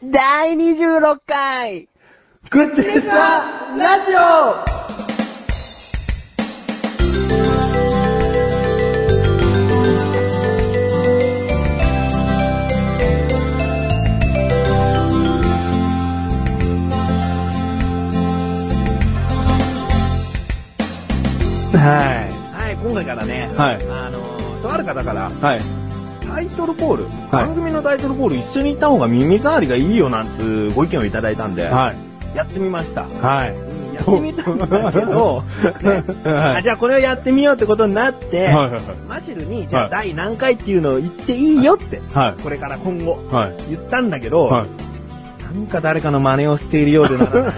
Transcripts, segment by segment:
第26回グッチレサラジオははい、今回からね、はいあのー、とある方から、い。はい。タイトルコール、番組のタイトルコール一緒に行った方が耳障りがいいよなんつご意見をいただいたんで、はい。やってみました。はい。うんやってみたんだけど、ね はいあじゃあこれをやってみようってことになって、はいはいはいマシルに、じゃあはい第何回っていうのを言っていいよって、はい。これから今後はい。言ったんだけど、はい。なんか誰かの真似をしているようでならない。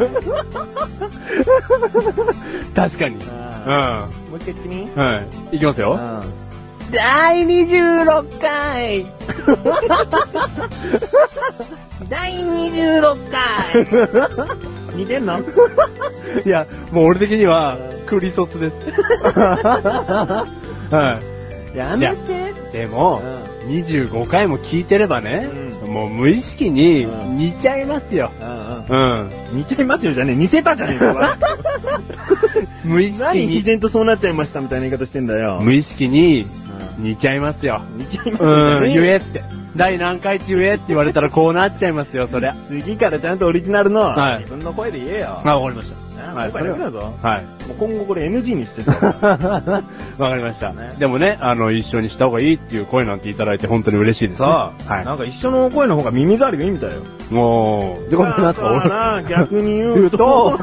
確かに。うあん。ーもう一回言ってみ？はい。いきますよ。うん第26回 第26回似てんのいや、もう俺的には、クリソツです。はやめて。い。でも、25回も聞いてればね、もう無意識にうん似ちゃいますよ。うんうんうん。似ちゃいますよじゃねえ似せたじゃねえか。無意識何に、自然とそうなっちゃいましたみたいな言い方してんだよ。無意識にうん似ちゃいますよ。似ちゃいますうん、言よえって。第何回って言えって言われたらこうなっちゃいますよ、そりゃ。次からちゃんとオリジナルのはい自分の声で言えよ。あ、わかりましあはい今回だけだぞ。はい。もう今後これ NG にしてた。わかりましたね。でもね、あの、一緒にした方がいいっていう声なんていただいて本当に嬉しいです、ね。さあ、はい。なんか一緒の声の方が耳障りがいいみたいよ。もう、で、これなんすか俺、な逆に言言ううとと、、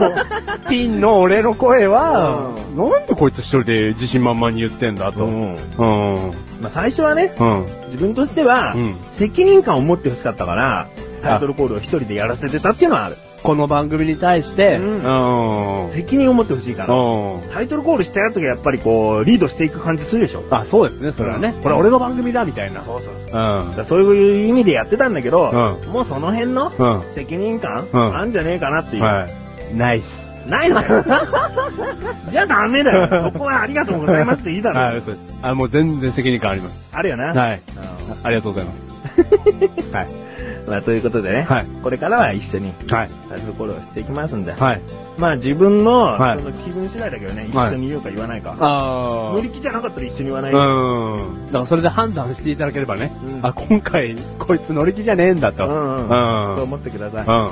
ピンの俺の声は、うなんでこいつ一人で自信満々に言ってんだと。ううん。ん。うん。まあ最初はね、うん。自分としてはうん、責任感を持ってほしかったから、タイトルコールを一人でやらせてたっていうのはある。この番組に対して、ううんん。責任を持ってほしいから。うん。タイトルコールしたやつがやっぱりこう、リードしていく感じするでしょ。あ、そうですね、それはね。うんこれ俺の番組だ、みたいな。そうそううん。だからそういう意味でやってたんだけど、うもうその辺のうん。責任感、うんあんじゃねえかなっていう。はい。ナイス。ないの？かよ。じゃあダメだよ。そこはありがとうございますっていいだろ。はい、そうです。あ、もう全然責任感あります。あるよな。はい。うんありがとうございます。はい。まあ、ということでね、はいこれからは一緒にはい。タイトルコールをしていきますんで、はい。まあ自分の,、はいその気分次第だけどね、一はい緒に言うか言わないか。あ乗り気じゃなかったら一緒に言わない。うん。だからそれで判断していただければね。うんあ、今回、こいつ乗り気じゃねえんだと。うんうんうんそう思ってください。う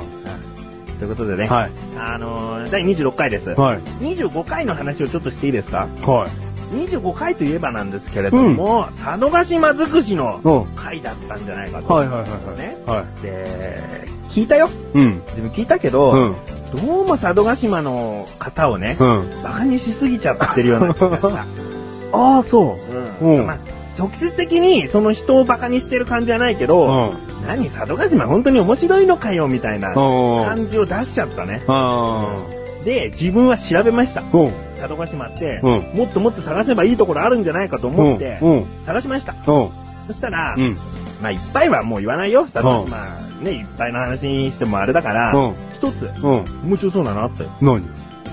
ん。ということでね、はい。あのー、第26回です。はい。25回の話をちょっとしていいですか？はい。25回といえばなんですけれども、佐渡島尽くしのうん。回だったんじゃないかと。はいはいはいはい。ね。はい。で、聞いたよ。うん。自分聞いたけど、うん。どうも佐渡島の方をね、うん。バカにしすぎちゃってるような気がした。ああ、そう。うんまあ、直接的にその人をバカにしてる感じはないけど、うん。何佐渡島本当に面白いのかよみたいなうん。感じを出しちゃったね。あで、自分は調べました。あ。うん。佐渡島って、うんもっともっと探せばいいところあるんじゃないかと思って、うん。探しました。うん。そしたら、うん。まあ、いっぱいはもう言わないよ。佐渡島、ね、いっぱいの話にしてもあれだから、うん。一つ、うん。面白そうなのあったよ。何？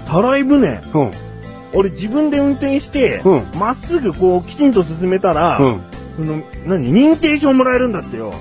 たらい船。うん。俺自分で運転してうん、ま、っすぐこう、きちんと進めたら、うん。その、何、認定証もらえるんだってよ。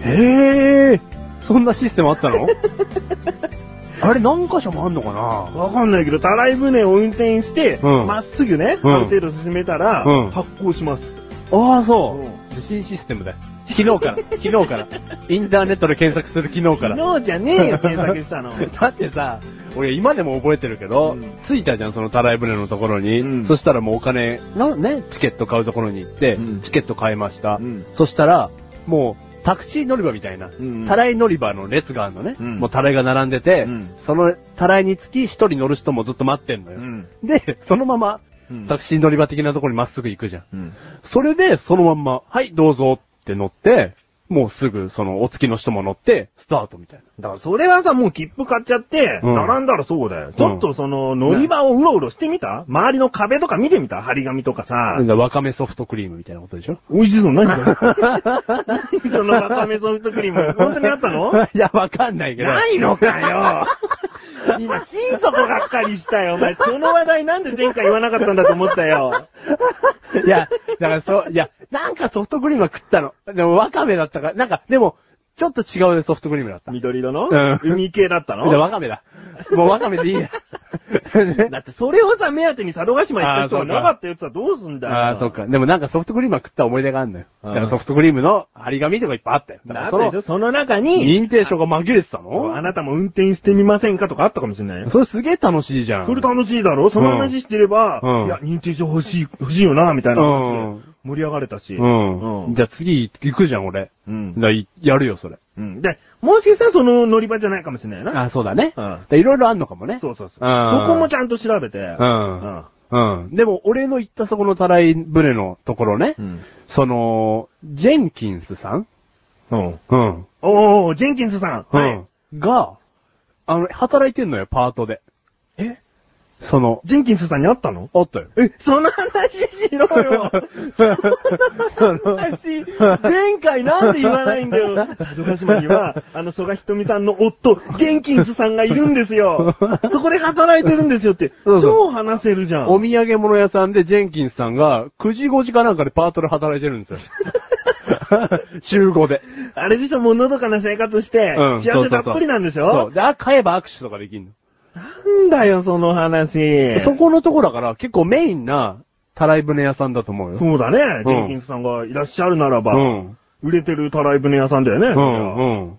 へえ。そんなシステムあったの？あれ何箇所もあんのかな？わかんないけど、たらい船を運転して、うんまっすぐね、うんある程度進めたら、うん発行します。ああ、そう。新システムだよ。昨日から、昨日から。インターネットで検索する昨日から。昨日じゃねえよ、検索したの。だってさ、俺今でも覚えてるけど、うん着いたじゃん、そのたらい船のところに。うんそしたらもうお金、な、ね、チケット買うところに行って、うんチケット買いました。うんそしたら、もう、タクシー乗り場みたいな、うんたらい乗り場の列があるのね。うんもうたらいが並んでて、うんそのたらいにつき一人乗る人もずっと待ってんのよ。うん。で、そのまま、うんタクシー乗り場的なところにまっすぐ行くじゃん。うん。それで、そのまんま、はい、どうぞって乗って、もうすぐ、その、お付きの人も乗って、スタートみたいだからそれはさ、もう切符買っちゃって、うん並んだらそうだよ。ちょっとその、乗り場をうろうろしてみた？周りな壁とか見てみた？張り紙とかさな。。わかめソフトクリームみたいなことでしょ？美味しそう、何それ何そのわかめソフトクリーム。本当にあったの？いや、わかんないけど。ないのかよ 今、心底がっかりしたよ。お前、その話題なんで前回言わなかったんだと思ったよ。いや、だからそう、いや、なんかソフトクリームは食ったの。でも、わかめだったから、なんか、でも、ちょっと違うソフトクリームだった。緑色の、うん海系だったの？じゃあわかめだ。もうわかめでいいや。だってそれをさ、目当てに佐渡島行った人があーそうかなかったやつはどうすんだよ。ああ、そっか。でもなんかソフトクリームは食った思い出があるのよ。うんだからソフトクリームの張り紙とかいっぱいあったよ。だからそのでしょ、その中に、認定証が紛れてたそうあのなたも運転してみませんかとかあったかもしれないよ。それすげえ楽しいじゃん。それ楽しいだろ？その話してれば、うんいや、認定証欲しい、欲しいよな、みたいな話で盛り上がれたし。うん。うんじゃあ次行くじゃん、俺。うんやるよ、それ。うん。で、もしかしたらその乗り場じゃないかもしれないな。あそうだね。うんいろいろあんのかもね。そうそうそう。うんそこもちゃんと調べて。う。うんうん。でも、俺の行ったそこのたらい船のところね、うん。その、ジェンキンスさん？うん。うん。おー、ジェンキンスさん。うはい。ん。が、あの、働いてんのよ、パートで。えその、ジェンキンスさんに会ったの？あったよ。え、その話しろよ。その話、前回なんで言わないんだよ。佐渡島には、あの、曽我ひとみさんの夫、ジェンキンスさんがいるんですよ。そこで働いてるんですよって。そうそう超話せるじゃん。お土産物屋さんでジェンキンスさんが9時5時かなんかでパートで働いてるんですよ。週5で。あれでしょ、もうのどかな生活して、うん。幸せたっぷりなんでしょ？そう。で、あ、買えば握手とかできんの。なんだよ、その話。そこのとこだから結構メインな、たらい船屋さんだと思うよ。そうだね。ジェンキンスさんがいらっしゃるならば、うん。売れてるたらい船屋さんだよね。うん、うん。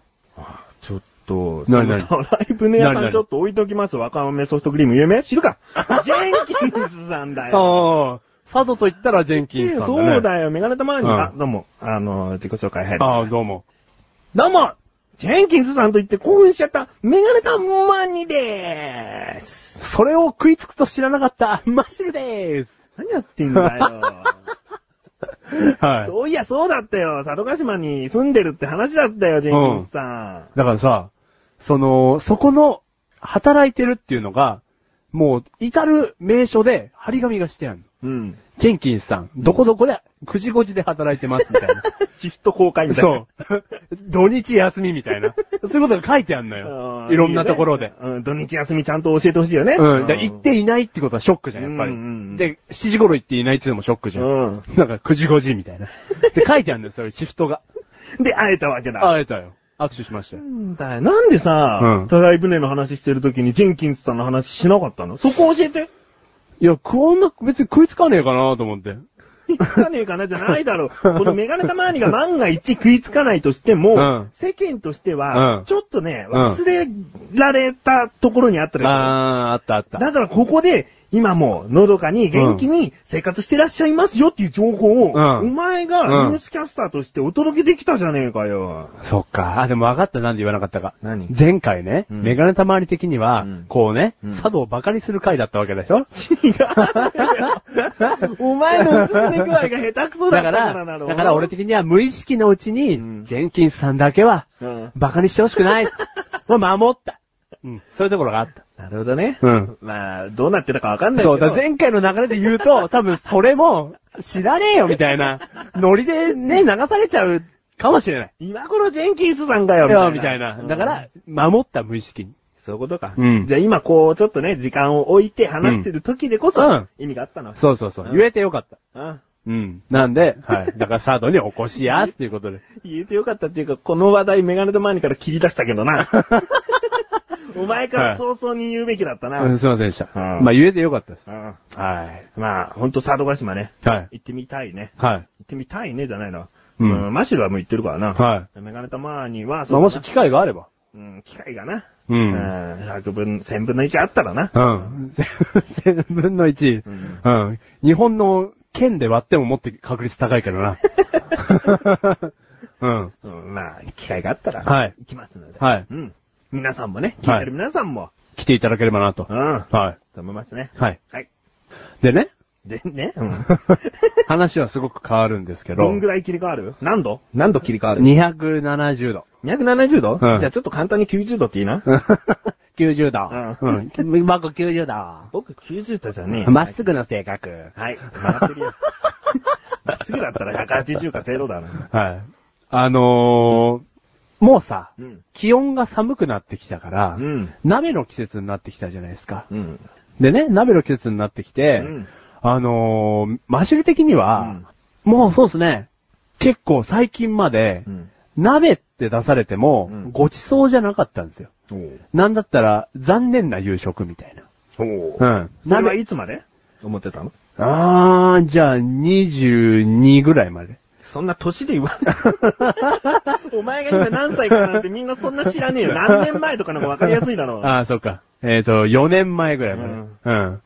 ちょっと、何何？そのたらい船屋さんちょっと置いときます。若豆ソフトクリーム有名？知るか？ジェンキンスさんだよ。ああ、佐渡と言ったらジェンキンスさんだね。そうだよ、メガネたまに、うんあ、どうも、あの、自己紹介入る。ああ、どうも。どうもジェンキンスさんと言って興奮しちゃった、メガネたまにでーす。それを食いつくと知らなかった、マッシュルでーす。何やってんだよ。はい。そういや、そうだったよ。佐渡島に住んでるって話だったよ、ジェンキンスさだからさ、その、そこの、働いてるっていうのが、もう、至る名所で張り紙がしてあるの。ん。うん。ジェンキンスさん、どこどこで、9時5時で働いてますみたいな。シフト公開みたいな。そう。土日休みみたいな。そういうことが書いてあるのよ。いろんなところで。いいよねうん、土日休みちゃんと教えてほしいよね。うん。だから行っていないってことはショックじゃん、やっぱり。うんうんうんで、7時頃行っていないっていうのもショックじゃん。うん。なんか9時5時みたいな。で、書いてあるんだよ、それ、シフトが。で、会えたわけだ。会えたよ。握手しましたよ。なんだよ。なんでさ、うんたらい船の話してる時にジェンキンスさんの話しなかったの？そこ教えて。いや、こんな、別に食いつかねえかなと思って。食いつかねえかなじゃないだろう。このメガネたまわりが万が一食いつかないとしても、うん世間としてうはん、ちょっとね、うん忘れられたところにあったりするあー、あったあった。だからここで、今も、のどかに元気に生活してらっしゃいますよっていう情報を、うんお前がうんニュースキャスターとしてお届けできたじゃねえかよ。そっか。あ、でも分かった。なんで言わなかったか。何？前回ね、うんメガネたまわり的には、うんこうね、うん佐渡をバカにする回だったわけでしょ？違うよ。お前の進め具合が下手くそだだから、ったから。だから俺的には無意識のうちに、うんジェンキンスさんだけは、うん。バカにしてほしくない。もう守った。うん。そういうところがあった。なるほどね。うん。まあ、どうなってたかわかんないけど。そう、だ前回の流れで言うと、多分それも、知らねえよみたいな、ノリでね、流されちゃうかもしれない。今頃ジェンキンスさんかよ、いや、みたいな。だか、うんら、守った無意識に。そういうことか。うんじゃあ今こう、ちょっとね、時間を置いて話してる時でこそ、うん意味があったの。そうそうそう。うん言えてよかった。あうん。なんで、はい。だからサードに起こしやすっていうことで。言えてよかったっていうか、この話題メガネと前にから切り出したけどな。お前から早々に言うべきだったな。うん、すいませんでした。うんまあ言えてよかったです。うんはい。まあ、ほんと佐渡島ね。はい。行ってみたいね。はい。行ってみたいねじゃないの。ううんん。マシュルはもう行ってるからな。はい。メガネたまには、まあもし機会があれば。うん、機会がな。う。うんん。100分、1000分の1あったらな。うん。千分の一。うんうん。日本の県で割ってももっと確率高いけどな。うん。うん、まあ、機会があったら、はい行きますので。はいうん。皆さんもね、聞いてる皆さんも、来ていただければなと。うん。はい。と思いますね。はい。はい。でね、でね、うん。話はすごく変わるんですけどどん、ぐらい切り替わる？何度？何度切り替わる？270度。270度、うんじゃあちょっと簡単に90度っていいな。90度。ううん。僕90度。僕90度じゃねえ。まっすぐな性格。はい。曲がってるよ。まっすぐだったら180か0だな。はい。あのー、もうさ、うん。気温が寒くなってきたから、うん。鍋の季節になってきたじゃないですか。うん。でね、鍋の季節になってきて、うんあのー、マシュル的には、もうそうですね、結構最近まで、うん。鍋って出されても、うんごちそうじゃなかったんですよ。なんだったら、残念な夕食みたいな。おううん。それは鍋、いつまで思ってたの？あー、じゃあ、22ぐらいまで。そんな年で言わない。お前が今何歳かなんてみんなそんな知らねえよ。何年前とかの方が分かりやすいだろう。あー、そうか。えっ、と、4年前ぐらいまで。ううんん。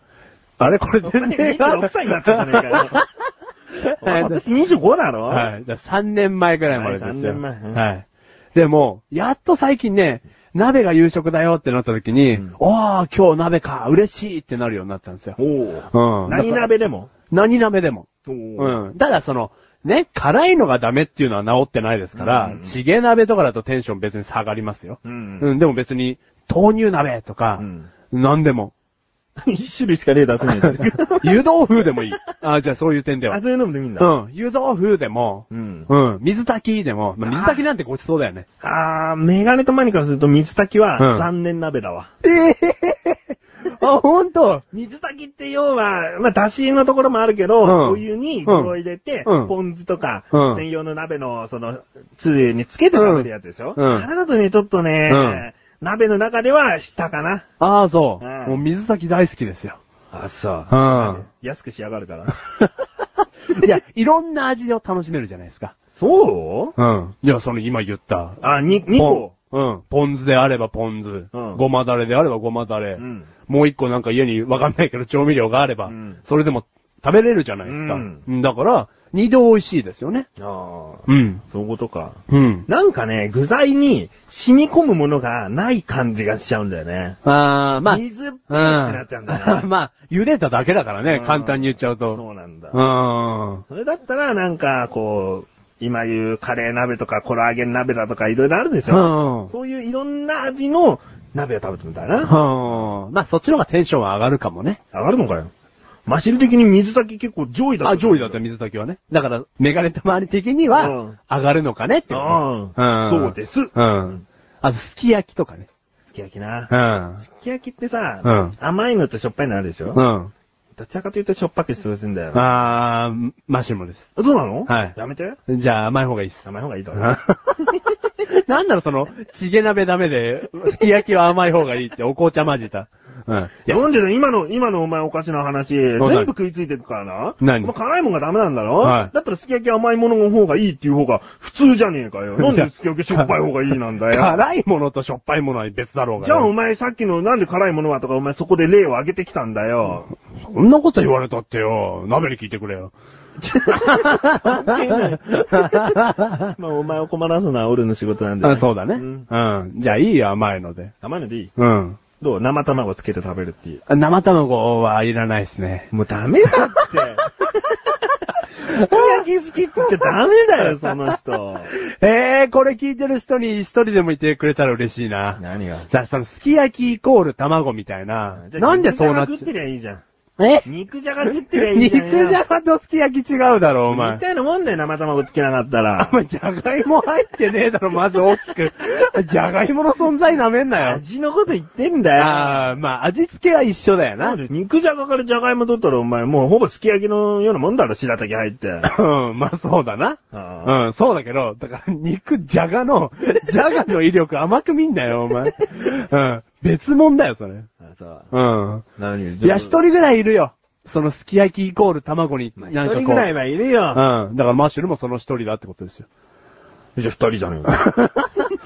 あれこれ全然26歳になっちゃったねえかよ。私25だろ？はい。だ3年前ぐらいまでですよ。はい3年前うんはい。でも、やっと最近ね、鍋が夕食だよってなった時に、うんおー、今日鍋か、嬉しいってなるようになったんですよ。おううん。何鍋でも？何鍋でも。うん。ただその、ね、辛いのがダメっていうのは治ってないですから、うんチゲ鍋とかだとテンション別に下がりますよ。うん。うん、でも別に、豆乳鍋とかう、ん。何でも。一種類しか例出せない。湯豆腐でもいい。あ、じゃあそういう点ではあ、。そういうのもでもいいんだ。うん。湯豆腐でも、うん。うん。水炊きでも、まあ、水炊きなんてごちそうだよね。あー、メガネとマニからすると水炊きうんは残念鍋だわ。ええあ、ほんと水炊きって要は、まあ、だしのところもあるけど、うんお湯に具を入れて、うんポン酢とか、うん専用の鍋の、その、つゆにつけて食べるやつでしょ、うんあれだとね、ちょっとね、うん鍋の中では下かな。ああ、そう。うんもう水炊き大好きですよ。あ、そううん。安く仕上がるから。いや、いろんな味を楽しめるじゃないですか。そう？うん。いや、その今言った。あ、に、2個。ポンうん。ポン酢であればポン酢。うんごまだれであればごまだれ。うん。もう一個なんか家にわかんないけど調味料があれば、うんそれでも食べれるじゃないですか。うんうんだから、二度美味しいですよね。ああ、うん。そういうことか。うん。なんかね、具材に染み込むものがない感じがしちゃうんだよね。あー、まあ、水っぽくうん。なっちゃうんだよね。まあ、茹でただけだからねう、ん簡単に言っちゃうと。そうなんだ。うん。それだったら、なんか、こう、今言うカレー鍋とかコラーゲン鍋だとかいろいろあるでしうょ。ん。そういういろんな味の鍋を食べてみたいな。うん。まあ、そっちの方がテンションは上がるかもね。上がるのかよ。マシル的に水炊き結構上位だった。あ、上位だった、水炊きはね。だから、メガネたまり的にはうん、上がるのかねってことうん。そうです。す。うん。あと、すき焼きとかね。き焼きなう。ん。すき焼きってさ、うん甘いのとしょっぱいのあるでしょ、うん。どちらかというとしょっぱくしてほしいんだよ。あー、マッシュルームです。そうなの？はいやめて。じゃあ、甘い方がいいっす。甘い方がいいだろ。なんだろ、その、チゲ鍋ダメで、すき焼きは甘い方がいいって、お紅茶混じた。うん。いや、なんでだ今の、今のお前おかしな話、全何？部食いついてるからな。何？お前辛いもんがダメなんだろ？はいだったらすき焼き甘いものの方がいいっていう方が普通じゃねえかよ。なんですき焼きしょっぱい方がいいなんだよ。辛いものとしょっぱいものは別だろうがよ。じゃあお前さっきのなんで辛いものはとかお前そこで例を挙げてきたんだよ。そんなこと言われたってよ。鍋に聞いてくれよ。まあお前を困らすのは俺の仕事なんで、あそうだね。ううんん。じゃあいいよ、甘いので。甘いのでいい？うん。どう？生卵つけて食べるっていう。生卵はいらないですね。もうダメだって。すき焼き好きっつっちゃダメだよ、その人。えー、これ聞いてる人に一人でもいてくれたら嬉しいな。何が？だその、すき焼きイコール卵みたいな。なんでそうなっちゃが食ってりゃいいじゃん。え？肉じゃが食ってりゃいいじゃんよ。肉じゃがとすき焼き違うだろ、お前み。たいなもんだよ、生卵つけなかったおら。前、じゃがいも入ってねえだろ、まず大きく。じゃがいもの存在なめんなよ。味のこと言ってんだよ。あー、まあ、味付けは一緒だよな。肉じゃがからじゃがいも取ったらお前もうほぼすき焼きのようなもんだろ、白滝入って。うん、まあそうだな。あうん、そうだけど、だから肉、じゃがの、じゃがの威力甘く見んなよ、お前。うん、別物だよ、それ。あそう。うん。何いや、一人ぐらいいるよ。そのすき焼きイコール卵に、まあなんかこう。一人ぐらいはいるよ。うん。だからマッシュルもその一人だってことですよ。じゃあ二人じゃねえか。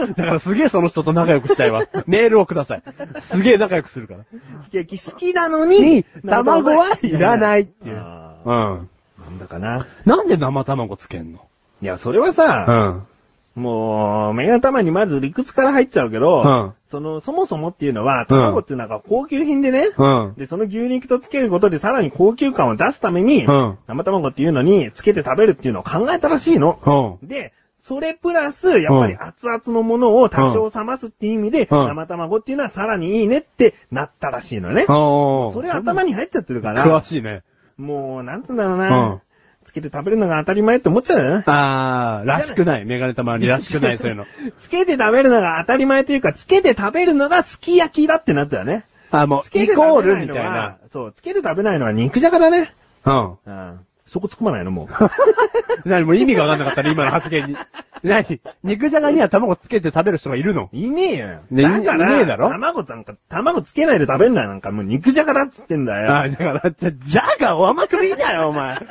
だからすげえその人と仲良くしたいわ。メールをください。すげえ仲良くするから。すき焼き好きなのに、卵はいらないっていう。あうん。ーなんだかな。なんで生卵つけんの？いや、それはうさ、ん。もう、目が玉にまず理屈から入っちゃうけど、うんその、そもそもっていうのは、卵っていうのは高級品でね、うん。で、その牛肉とつけることでさらに高級感を出すために、うん生卵っていうのにつけて食べるっていうのを考えたらしいの。うん。で、それプラス、やっぱり熱々のものを多少冷ますっていう意味で、うん生卵っていうのはさらにいいねってなったらしいのね。そそれ頭に入っちゃってるから、詳しいね。もう、なんつうんだろううな、んつけて食べるのが当たり前って思っちゃうよね。あー、らしくない。メガネたまにらしくない、そういうの。つけて食べるのが当たり前というか、つけて食べるのがすき焼きだってなったよね。あ、もう、つけてイコール食べないのはみたいな。、そう、つけて食べないのは肉じゃがだね。うん。うん。そこ突っ込まないのもう。何もう意味がわかんなかったね、今の発言に。何肉じゃがには卵つけて食べる人がいるの？いねえよ。ねだから、いねえだろ？卵なんか、卵つけないで食べんなよ。なんかもう肉じゃがだっつってんだよ。あだから、じゃ、じゃがお甘く見だよ、お前。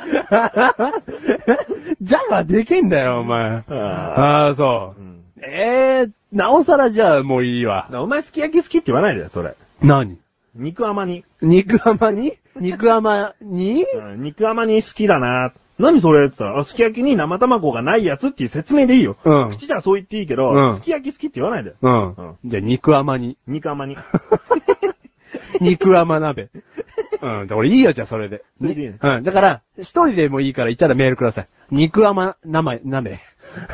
じゃがでけんだよ、お前。あああ、そうう。んええー、なおさらじゃあもういいわお前すき焼き好きって言わないでよ、それ。何？肉甘に。肉甘に？肉甘に？うん、肉甘に好きだな。何それって言ったら、あすき焼きに生卵がないやつっていう説明でいいよ。うん口ではそう言っていいけど、うんすき焼き好きって言わないで。うん。うんじゃあ肉甘に。肉甘に。肉甘鍋。うん。で俺いいよ、じゃあそれで。それでいいねうん。だから、一人でもいいからいたらメールください。肉甘生、鍋。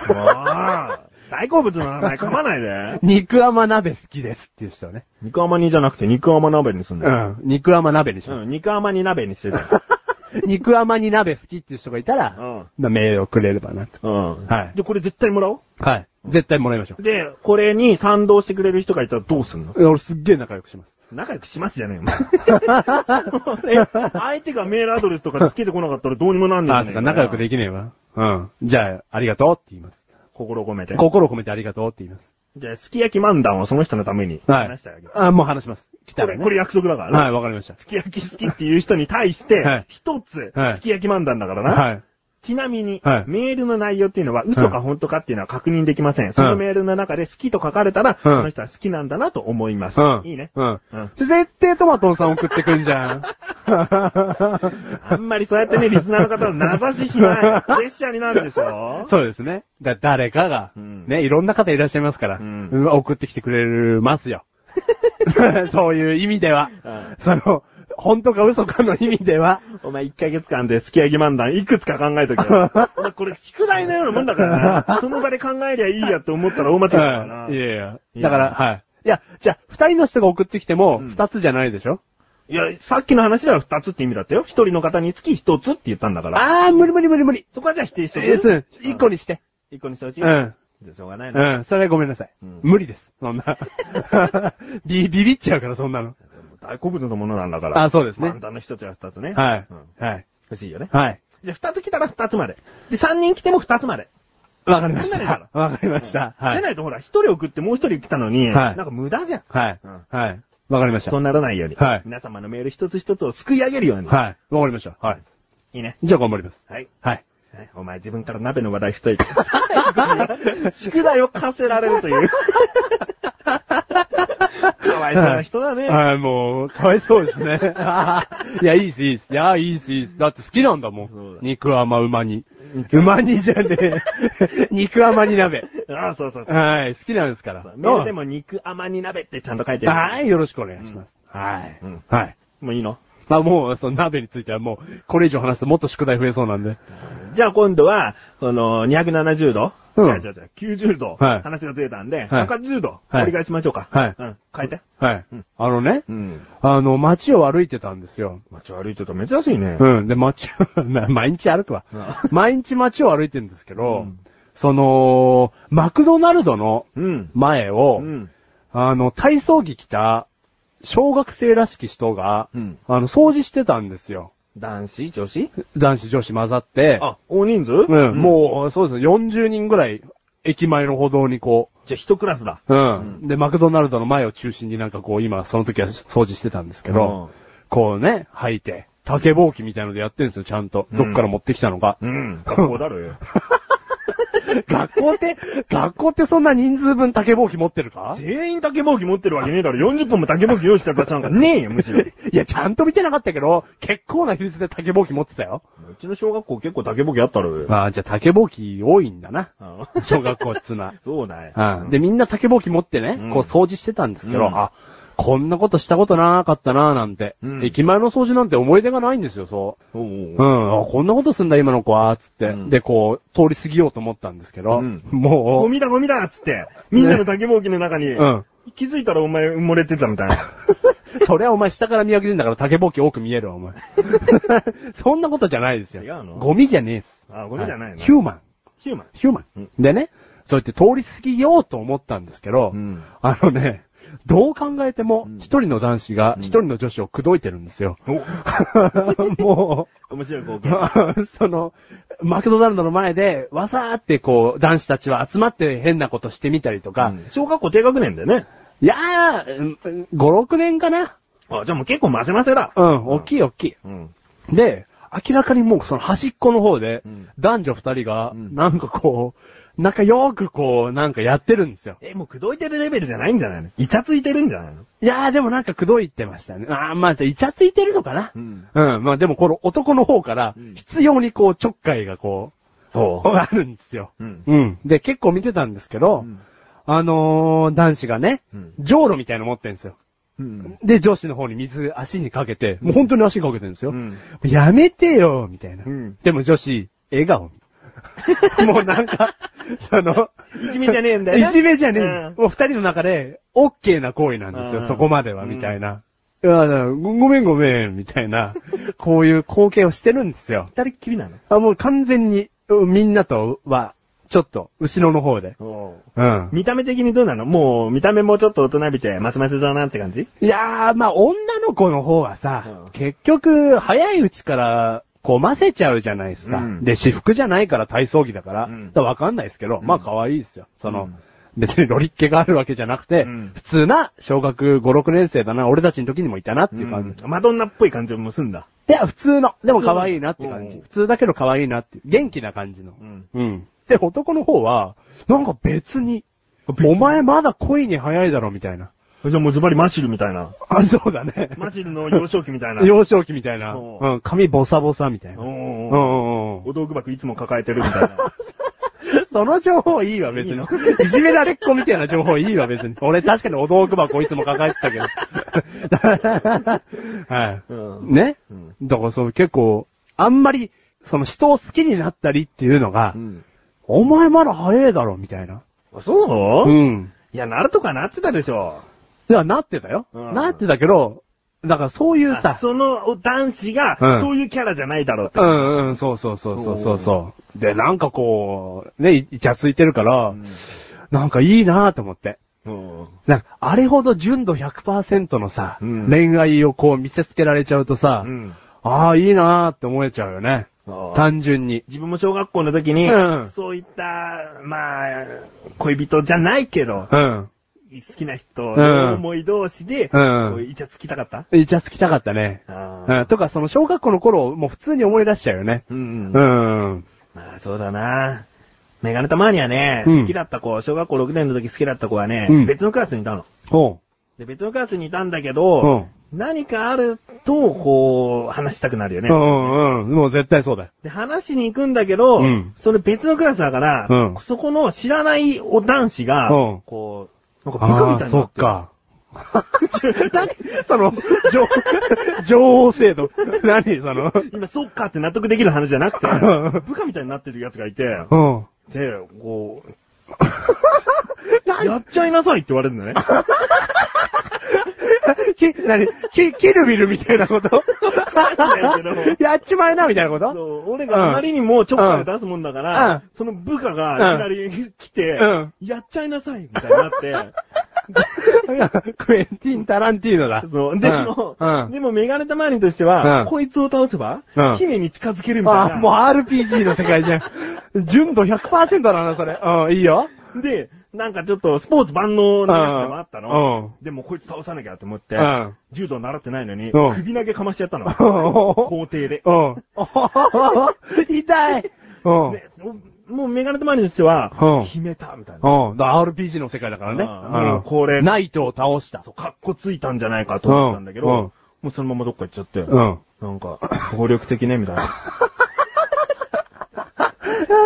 もう、大好物の名前噛まないで。肉甘鍋好きですっていう人ね。肉甘にじゃなくて肉甘鍋にすんだよ。うん。肉甘鍋にします。うん、肉甘に鍋にしてたよ。肉甘に鍋好きっていう人がいたら、うんまあメールをくれればなと。うん。はいで、これ絶対もらおう？はい。絶対もらいましょで、これに賛同してくれる人がいたらどうすんの？う。俺すっげえ仲良くします。仲良くしますじゃねえよ、お前 え相手がメールアドレスとかつけてこなかったらどうにもなんねえあ、そうか、仲良くでききねえわ。うん。じゃあ、ありがとうって言います。心込めて。心込めてありがとうって言います。じゃあ、すき焼き漫談をその人のためにはい話してあげる。。あ、もう話します。来たこれ、らね。これ約束だからね。はい、わかりました。すき焼き好きっていう人に対してはい、一つはい、すき焼き漫談だからな。はい。ちなみに、はいメールの内容っていうのは嘘か本当かっていうのは確認できません。そのメールの中で好きと書かれたら、その人は好きなんだなと思います。うん。いいね。うん。うん絶対トマトンさん送ってくんじゃん。あんまりそうやってね、リスナーの方を名指ししない。プレッシャーになるでしょそうですね。だ、誰かが、うんね、いろんな方いらっしゃいますから、うんうん送ってきてくれますよ。そういう意味では、うんその、本当か嘘かの意味では、お前1ヶ月間ですき焼き漫談いくつか考えとけよ。お前これ宿題のようなもんだからな。その場で考えりゃいいやって思ったら大間違いだからな。う んいやいや。いやだから、はい。いや、じゃあ、二人の人が送ってきても、うん二つじゃないでしょ、いや、さっきの話では2つって意味だったよ。1人の方につき1つって言ったんだから。あー、無理無理無理無理。そこはじゃあ否定してえー、一個にして。1個にしてほしい。うん。じゃあしょうがないな。うん、それはごめんなさい。うん無理です。そんな。ビ、ビビっちゃうから、そんなの。大好物のものなんだから。あそうですね漫談の1つや2つね。はいうん。はい。欲しいよね。はい。じゃあ2つ来たら2つまで。で、3人来ても2つまで。わかりました。わかりました。はい。じゃないとほら、1人送ってもう1人来たのに、はいなんか無駄じゃん。はいうん。はい。わかりました。そうならないように。はい皆様のメール一つ一つを救い上げるように。はい。わかりました。はい。いいね。じゃあ頑張ります。はい。はい。はいお前自分から鍋の話題振っといて。宿題を課せられるという。かわいそうな人だね。はい、もう、かわいそうですね。いや、いいです、いいです。いや、いいです、いいです。だって好きなんだもん。肉甘馬に。馬にじゃねえ。肉甘に鍋。ああ、そうそうそう。はい、好きなんですから。メールでも肉甘に鍋ってちゃんと書いてる。はい、よろしくお願いします。はいうん。はい。もういいの？まあもう、その鍋についてはもう、これ以上話すともっと宿題増えそうなんで。じゃあ今度は、その、270度うん違う違う違う、90度、はい話がずれたんで、はい110度、はい折り返しましょうか。はいうん、変えて。はいうん。あのね、うん。あの、街を歩いてたんですよ。街を歩いてたら珍しいね。うん。で、街を、ま毎日歩くわうん。毎日街を歩いてるんですけど、うんその、マクドナルドのうん。前を、うん。あの、体操着着た、小学生らしき人が、うんあの、掃除してたんですよ。男子女子？男子女子混ざって、あ、大人数？うん、もう、そうですね、40人ぐらい、駅前の歩道にこじゃあ一クラスだ。う、うん。で、マクドナルドの前を中心になんかこう、今、その時は掃除してたんですけど、こうね、吐いて、竹ぼうきみたいのでやってるんですよ、ちゃんと。うんどっから持ってきたのか。うん。学校だろよ。学校って、学校ってそんな人数分竹ぼうき持ってるか？全員竹ぼうき持ってるわけねえだろ。40分も竹ぼうき用意した場所なんかねえよ、むしろ。う いや、ちゃんと見てなかったけど、結構な比率で竹ぼうき持ってたよ。ちの小学校結構竹ぼうきあったろよ。ああ、じゃあ竹ぼうき多いんだな。あ小学校っつうのは。そうだよ。うん。で、みんな竹ぼうき持ってね、うんこう掃除してたんですけど、うんあ、こんなことしたことなかったななんて、うん駅前の掃除なんて思い出がないんですよ、そう。おううおう。ん、あ、こんなことすんだ今の子は、つって、うんで、こう、通り過ぎようと思ったんですけど、うんもう、ゴミだゴミだっつって、みんなの竹ぼうきの中に、うん。気づいたらお前埋もれてたみたいな。それはお前下から見上げてんだから竹ぼうき多く見えるわ、お前。そんなことじゃないですよ。違うの？ゴミじゃねえっす。あゴミじゃないの？はヒューマン。ヒューマン。ヒューマン。うんでね、そうやって通り過ぎようと思ったんですけど、うんあのね、どう考えてもうん、一人の男子がうん一人の女子を口説いてるんですよ。も 面白い光景。う、その、マクドナルドの前で、わさーってこう、男子たちは集まって変なことしてみたりとか、うん小学校低学年だよね。いやー、うん5、6年かなあ、じゃあもう結構ませませだ。うん、大きい大きい。うん。で、明らかにもうその端っこの方でうん、男女二人が、うんなんかこう、仲良くこう、なんかやってるんですよ。え、もう口説いてるレベルじゃないんじゃないの？イチャついてるんじゃないの？いやーでもなんか口説いてましたね。あーまあじゃあイチャついてるのかな？ん。うん、まあでもこの男の方からうん、必要にこう、ちょっかいがこそう、あるんですよ。うん。うん。で、結構見てたんですけど、うんあのー、男子がね、うんじょうろみたいなの持ってるんですよ。うん。で、女子の方に水、足にかけて、もう本当に足にかけてるんですよ。うん。やめてよ、みたいな。うんでも女子、笑顔。もうなんか、その、いじめじゃねえんだよね。いじめじゃねえ、うんもう二人の中で、オッケーな行為なんですよ、うんそこまでは、みたいな。いやごごめんごめん、みたいな、こういう光景をしてるんですよ。二人っきりなの？あもう完全に、うんみんなとは、ちょっと、後ろの方で。うん。見た目的にどうなの？もう、見た目もちょっと大人びて、マスマスだなって感じ？いやー、まあ、女の子の方はさ、うん結局、早いうちから、こう、混ぜちゃうじゃないですか。うんで、私服じゃないから体操着だから、うんだからわかんないですけど、うんまあ可愛いですよ。その、うん別にロリッケがあるわけじゃなくて、うん普通な小学5、6年生だな、俺たちの時にもいたなっていう感じ。うんマドンナっぽい感じを結んだ。いや、普通の、でも可愛いなって感じ。うん普通だけど可愛いなっていう、元気な感じの。うん。うん。で、男の方は、なんか別にお前まだ恋に早いだろ、みたいな。じゃあもうズバリマシルみたいな。あ、そうだね。マシルの幼少期みたいな。幼少期みたいな。うん、髪ボサボサみたいな。おーうんうん。お道具箱いつも抱えてるみたいな。その情報いいわ、別に。いじめられっ子みたいな情報いいわ、別に。俺確かにお道具箱いつも抱えてたけど。はいうん。ねうんだからそう、結構、あんまり、その人を好きになったりっていうのが、うん。お前まだ早いだろ、みたいな。あそううん。いや、なるとかなってたでしょ。いや、なってたよ。うんなってたけど、だからそういうあさ、その男子がうん、そういうキャラじゃないだろうって。うんうん、そうそうそうそうそうそう。で、なんかこう、ね、いイチャついてるから、なんかいいなと思って。うんなんか、あれほど純度100%のさ、うん恋愛をこう見せつけられちゃうとさ、うんああ、いいなーって思えちゃうよね。ああ単純に。自分も小学校の時に、うんそういった、まあ、恋人じゃないけど、うん。好きな人の思い同士で、うんこうイチャつきたかった？イチャつきたかったね。あうん。とか、その小学校の頃、もう普通に思い出しちゃうよね。うんう。ん。まあ、そうだな。メガネたまにはね、うん好きだった子、小学校6年の時好きだった子はね、うん別のクラスにいたの。ほで、別のクラスにいたんだけう。うど、ん。何かあると、こう、話したくなるよね。うんうんうん。もう絶対そうだよ。で、話しに行くんだけど、うんそれ別のクラスだから、うんそこの知らないお男子が、うんこう、なんか部下みたいになってる。そっか。何？その、情、情報制度。何？その、今、そっかって納得できる話じゃなくてうん、部下みたいになってるやつがいて、うん。で、こう、やっちゃいなさいって言われるんだね。き、なに、き、キルビルみたいなこと？やっちまいな、みたいなこと？そう、俺があまりにもちょっかい出すもんだから、うん。その部下がいきなり来て、うん。やっちゃいなさいみたいになって、クエンティン・タランティーノだ。そう、でも、うんうんでもメガネたまりとしては、うんこいつを倒せば、うん姫に近づけるみたいな。あ、もう RPG の世界じゃん。純度100%だな、それ。うん、いいよ。で、なんかちょっとスポーツ万能のやつでもあったの。うでもこいつ倒さなきゃと思って、うん柔道習ってないのに、うん首投げかましてやったの。うん。校庭で。うん。痛い。うん。でもうメガネたまりとしては、うん決めたみたいな。うん。だ RPG の世界だからね。うんこれナイトを倒した。そう、格好ついたんじゃないかと思ったんだけど、うんうんもうそのままどっか行っちゃって、うん。なんか、暴力的ね、みたいな。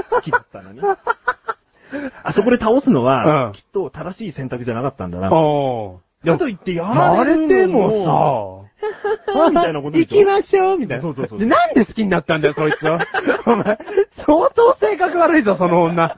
好きだったのに。あそこで倒すのは、うんきっと正しい選択じゃなかったんだな。おー。かといってやら慣れるのれてもさ、みたいなことで行しょ？きましょうみたいな。そうそうそうでなんで好きになったんだよ、そいつは？お前、相当性格悪いぞ、その女。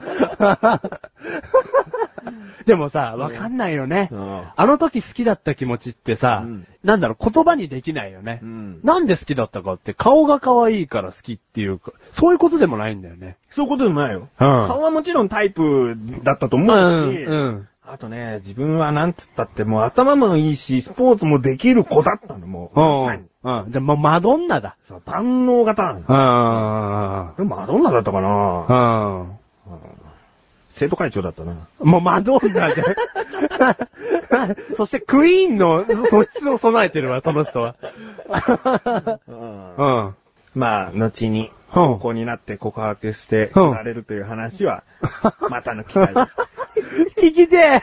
でもさ、わかんないよね。うんあの時好きだった気持ちってさ、うんなんだろう、言葉にできないよね。うんなんで好きだったかって、顔が可愛いから好きっていうか、そういうことでもないんだよね。そういうことでもないよ。うん顔はもちろんタイプだったと思うし、うんうんあとね、自分はなんつったってもう頭もいいし、スポーツもできる子だったの、もう。うん。うん。じゃあ、もうマドンナだ。そう、万能型なの。うん。でもマドンナだったかなうん。生徒会長だったな。もうマドンナじゃん。そしてクイーンの素質を備えてるわ、その人は。うんうん。まあ、後に、うん高校になって告白して、うんられるという話は、またの機会に。聞きてえ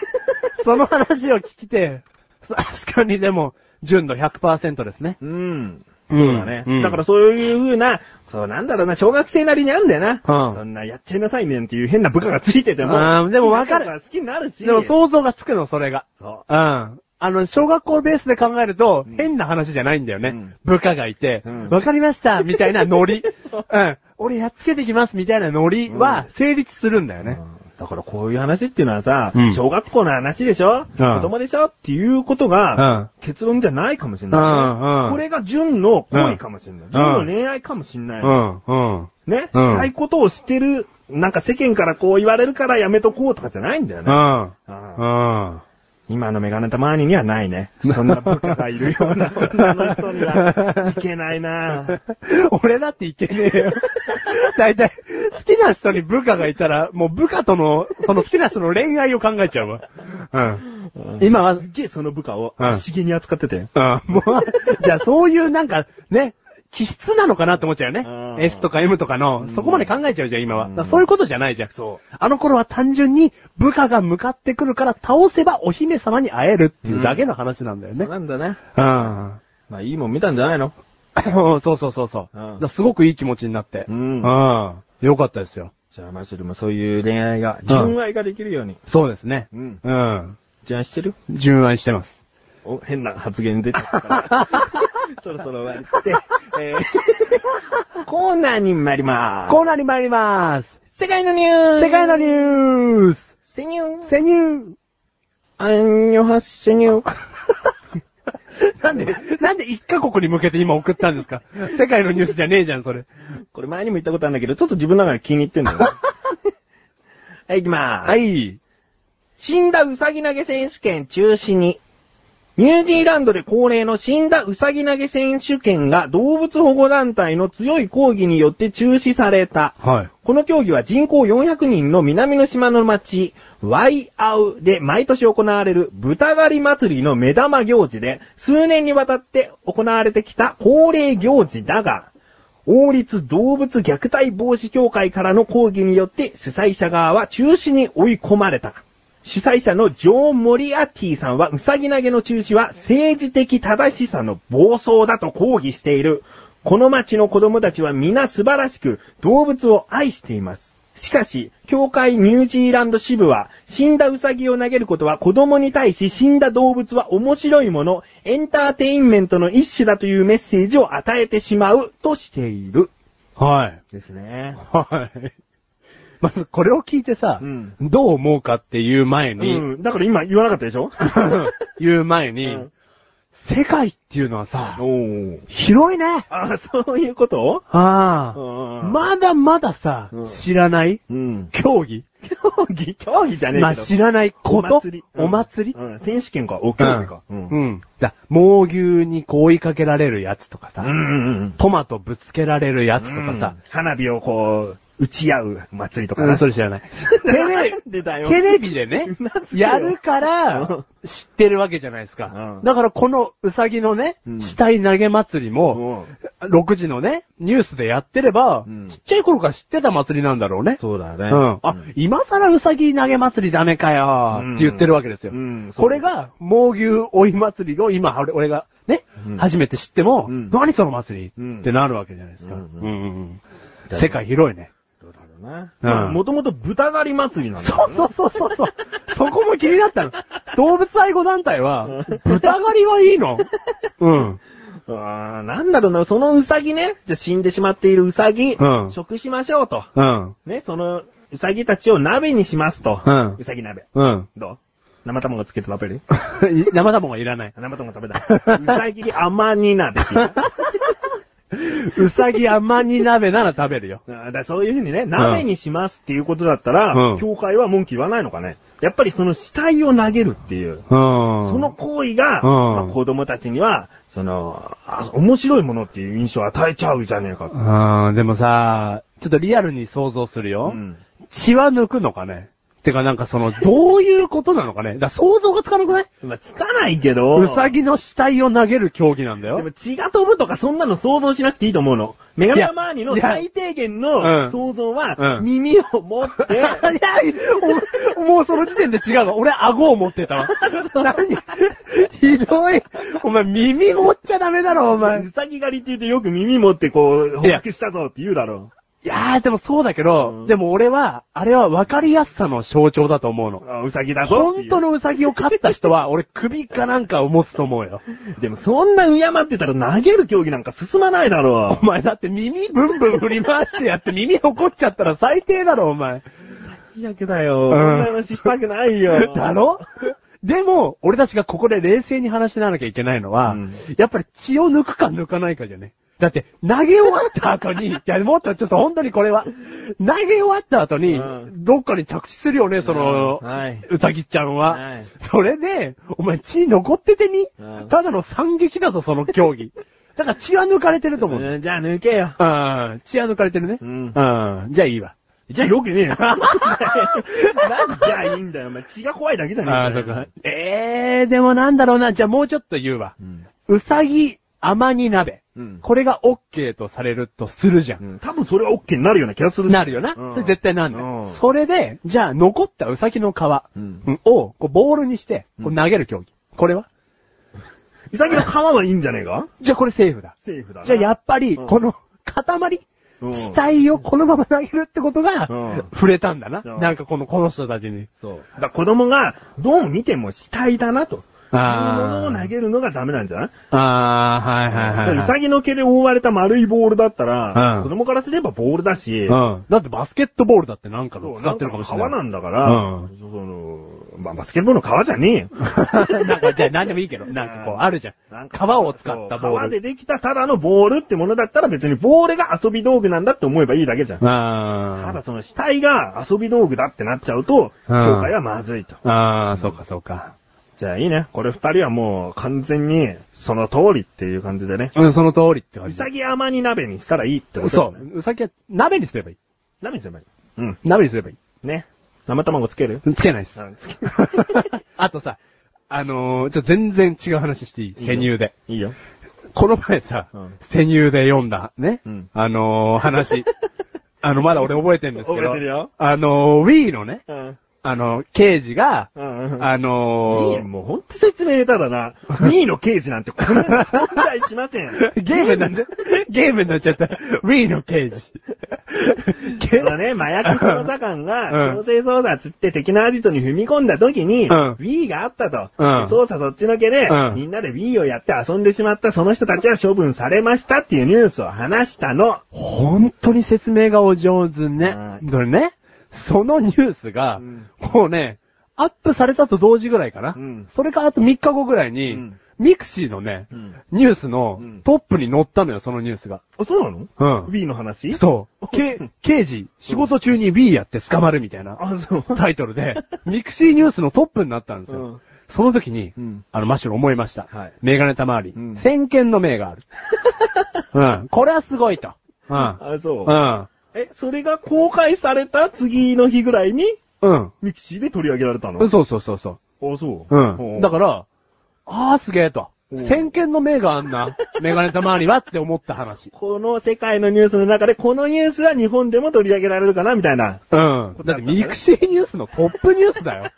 その話を聞きてえ確かにでも、純度100%ですね。うん。うんそうだね。うんだからそういう風な、そうなんだろうな、小学生なりにあんだよな。うんそんなやっちゃいなさいねんっていう変な部下がついてても。あーでもわかる好きになるし。でも想像がつくの、それが。そうん。あの、小学校ベースで考えると、うん変な話じゃないんだよね。うん部下がいて、うんわかりましたみたいなノリ。うん。俺やっつけてきますみたいなノリは成立するんだよう。ね。だからこういう話っていうのはさ、うん小学校の話でしょ、子供でしょ？っていうことが、結論じゃないかもしれない、うんうんこれが純の恋かもしれない。ん純の恋愛かもしれない。うん、うん。ね、うんしたいことをしてる、なんか世間からこう言われるからやめとこうとかじゃないんだよね。うん。うんうん。今のメガネたまわりにはないね。そんな部下がいるような女の人にはいけないな 俺だっていけねえよ。だいたい、好きな人に部下がいたら、もう部下との、その好きな人の恋愛を考えちゃうわ。うん。今はすっげえその部下をうん足げに扱ってて。うん。もう、じゃあそういうなんか、ね、気質なのかなって思っちゃうよねう。ん S とか M とかの、そこまで考えちゃうじゃん、今は。そういうことじゃないじゃん。そう。あの頃は単純に部下が向かってくるから倒せばお姫様に会えるっていうだけの話なんだよそうね。なんだね。うん。まあいいもん見たんじゃないの そうそうそうそう。すごくいい気持ちになって。うんうん。よかったですよ。じゃあマシュルもそういう恋愛が、純愛ができるように。そうですね。うん。うん。じゃあしてる？純愛してます。お、変な発言出てきたから。そろそろ終わりって、えー、コーナーに参りまーす。コーナーに参ります。世界のニュース世界のニュースセニュー潜入アンニョハッシュニュー。なんで、なんで一カ国に向けて今送ったんですか？世界のニュースじゃねえじゃん、それ。これ前にも言ったことあるんだけど、ちょっと自分の中で気に入ってんだよね。はい、行きまーす。はい。死んだウサギ投げ選手権中止に。ニュージーランドで恒例の死んだウサギ投げ選手権が動物保護団体の強い抗議によって中止された。はい。この競技は人口400人の南の島の町、ワイアウで毎年行われる豚狩り祭りの目玉行事で、数年にわたって行われてきた恒例行事だが、王立動物虐待防止協会からの抗議によって主催者側は中止に追い込まれた。主催者のジョー・モリアッティさんは、ウサギ投げの中止は政治的正しさの暴走だと抗議している。この町の子供たちは皆素晴らしく動物を愛しています。しかし、協会ニュージーランド支部は、死んだウサギを投げることは子供に対し死んだ動物は面白いもの、エンターテインメントの一種だというメッセージを与えてしまうとしている。はい。ですね。はい。まず、これを聞いてさ、うんどう思うかっていう前に、うん。だから今言わなかったでしょ？言う前に、うん世界っていうのはさ。広いね。あ、そういうこと？ああ、うんまだまださ、うん知らないうん。競技競技？競技じゃねえけど。まあ知らないこと？お祭り。お祭り？うん。選手権か。お競技か。うん。うん。だ、猛牛にこう追いかけられるやつとかさ、うんうんうん。トマトぶつけられるやつとかさ、花火をこう、打ち合う祭りとかうん、な。それ知らない。テレでだよ。テレビでねやるかうらん、知ってるわけじゃないですかう。んだからこのうさぎのねう、ん死体投げ祭りも、6時のね、ニュースでやってればうん、ちっちゃい頃から知ってた祭りなんだろうね。そうだね。うん。あ、今更うさぎ投げ祭りダメかようんって言ってるわけですよ。うんこれが、猛牛追い祭りを今、俺俺がね、うん初めて知っても、うん何その祭り、うんってなるわけじゃないですか。ううんんうんうん世界広いね。もともと豚狩り祭りなんだそうそうそうそうそう。そこも気になったの。動物愛護団体は、豚狩りはいいの？うん。う。あーなんだろうな、そのウサギね。じゃあ死んでしまっているウサギ、うん食しましょうと。うん。ね、そのウサギたちを鍋にしますと。うんウサギ鍋。うん。どう？生卵つけて食べる？生卵いらない。生卵食べたい。ウサギ甘煮鍋う。うさぎ甘煮鍋なら食べるよ。だそういうふうにね、鍋にしますっていうことだったら、うん教会は文句言わないのかね。やっぱりその死体を投げるっていう、うん。その行為が、うんまあ子供たちには、その、あ面白いものっていう印象を与えちゃうじゃねえかと。うん、でもさ、ちょっとリアルに想像するよ。うん血は抜くのかねてかなんかその、どういうことなのかねだ想像がつかなくない？まあ、つかないけど、うさぎの死体を投げる競技なんだよ。でも血が飛ぶとかそんなの想像しなくていいと思うの。メガネタマーニの最低限うんの想像は、うん耳を持って、いや、おもうその時点で違うわ。俺、顎を持ってたわ。何？ひどい。お前、耳持っちゃダメだろ、お前。うさぎ狩りって言うとよく耳持ってこう、捕獲したぞって言うだろいやー、でもそうだけど、うんでも俺は、あれは分かりやすさの象徴だと思うの。あうさぎだぞっていう。本当のウサギを飼った人は、俺首かなんかを持つと思うよ。でもそんな敬ってたら投げる競技なんか進まないだろお前だって耳ブンブン振り回してやって耳残っちゃったら最低だろ、お前。最悪だよ。うんこんな話したくないよ。だろ？でも、俺たちがここで冷静に話しなきゃいけないのは、うんやっぱり血を抜くか抜かないかじゃね。だって、投げ終わった後に、いや、もっとちょっと本当にこれは、投げ終わった後に、うんどっかに着地するよね、その、うさぎちゃんは。はいそれで、お前血残っててに、うんただの惨劇だぞ、その競技。だから血は抜かれてると思う。うんじゃあ抜けよ。うん、血は抜かれてるね。うんうん、じゃあいいわ。じゃあよくねえよ。なんじゃあいいんだよ。お前血が怖いだけじゃねえああ、そっか。ええー、でもなんだろうな。じゃあもうちょっと言うわ。うん。うさぎ、甘煮鍋。うん。これが OK とされるとするじゃ。うんん多分それは OK になるような気がする。なるよな。うんそれ絶対なんだよ。うんそれで、じゃあ残ったうさぎの皮、うんうんをこうボールにして、こう投げる競技。これは？うさぎの皮はいいんじゃねえか？じゃあこれセーフだ。セーフだな。じゃあやっぱり、うんこの塊、うん死体をこのまま投げるってことがうん、触れたんだな。うんなんかこの、この人たちに。そう。だから子供が、どう見ても死体だなと。いうものをあ投げるのがダメなんじゃない？あ。ああ、はいはいだはい、はい。うさぎの毛で覆われた丸いボールだったら、うん子供からすればボールだし、うん。だってバスケットボールだってなんか使ってるかもしれない。んか皮なんだから、うんその、まあ、バスケットボールの皮じゃねえよ。なんか、じゃあ何でもいいけど、なんかこう、あるじゃん。なんか皮を使ったボーそう皮でル。できたただのボールってものだったら別にボールが遊び道具なんだって思えばいいだけじゃん。あただその死体が遊び道具だってなっちゃうと、評価はまずいと。あ。ああ、そうかそうか。じゃあいいね。これ二人はもう完全にその通りっていう感じでね。うん、その通りって感じ。うさぎ甘煮鍋にしたらいいってことだそ。う。うさぎは鍋にすればいい。鍋にすればいい。うん。鍋にすればいね。生卵つける？い。つけないです。うんつけあとさ、あのー、ちょっと全然違う話していい？いいよ潜入で。いいよ。この前さ、うん潜入で読んだ、ね。うんあのー、話。あの、まだ俺覚えてるんですけど。覚えてるよあのー、Wii のね、うん。あの、刑事が、うんうん。あのー、もうほんと説明下手だな。2位の刑事なんてこんなに存在しません。ゲームになっちゃった。ゲームになっちゃった。Wii の刑事。そうだね、麻薬捜査官うが、ん強制捜査つって敵のアジトに踏み込んだ時に、うん Wii があったと。うん捜査そっちのけで、うんみんなで Wii をやって遊んでしまったその人たちは処分されましたっていうニュースを話したの。本当に説明がお上手ねう。んそれね、そのニュースがうん、こうね、アップされたと同時ぐらいかな。うんそれからあと3日後ぐらいに、うんミクシーのね、うんニュースのうんトップに載ったのよ、そのニュースが。あ、そうなの？うん。?Wii の話？そう。け刑事、仕事中に Wii やって捕まるみたいな あ、そう。タイトルで、ミクシーニュースのトップになったんですよ。うんその時に、うんあの、マッシュル思いました。はいメガネたまわり。うん先見の明がある。うん。これはすごいと。うん。あ、そう。うん。え、それが公開された次の日ぐらいに、うん。ミキシーで取り上げられたの？そうそうそうそう。あ、そう。うん。だから、あーすげえとう。ん先見の明があんな、メガネたまわりはって思った話。この世界のニュースの中で、このニュースは日本でも取り上げられるかなみたいな。うん。だってミクシーニュースのトップニュースだよ。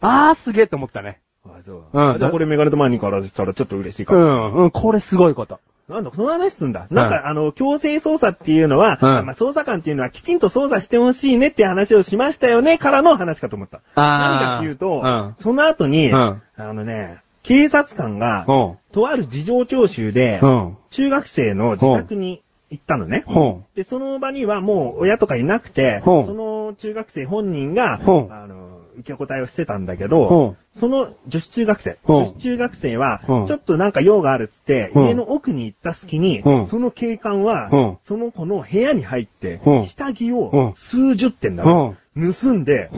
あーすげえと思ったね。あ、そう。うんじゃあこれメガネとマニからしたらちょっと嬉しいかうも。ん。うん。これすごいこと。なんだ、その話すんだ。なんか、あの、強制捜査っていうのは、うんまあ、捜査官っていうのはきちんと捜査してほしいねって話をしましたよね、からの話かと思った。なんかっていうと、うんその後に、うんあのね、警察官が、うん。とある事情聴取で、うん。中学生の自宅に行ったのね。うん。で、その場にはもう親とかいなくて、うんその中学生本人が、うんあの、受け答えをしてたんだけうどん、その女子中学生、うん。女子中学生は、うん。ちょっとなんか用があるっつって、うん。家の奥に行った隙に、うん。その警官は、うん。その子の部屋に入って、うん。下着うん。を数十点だろ、盗んで。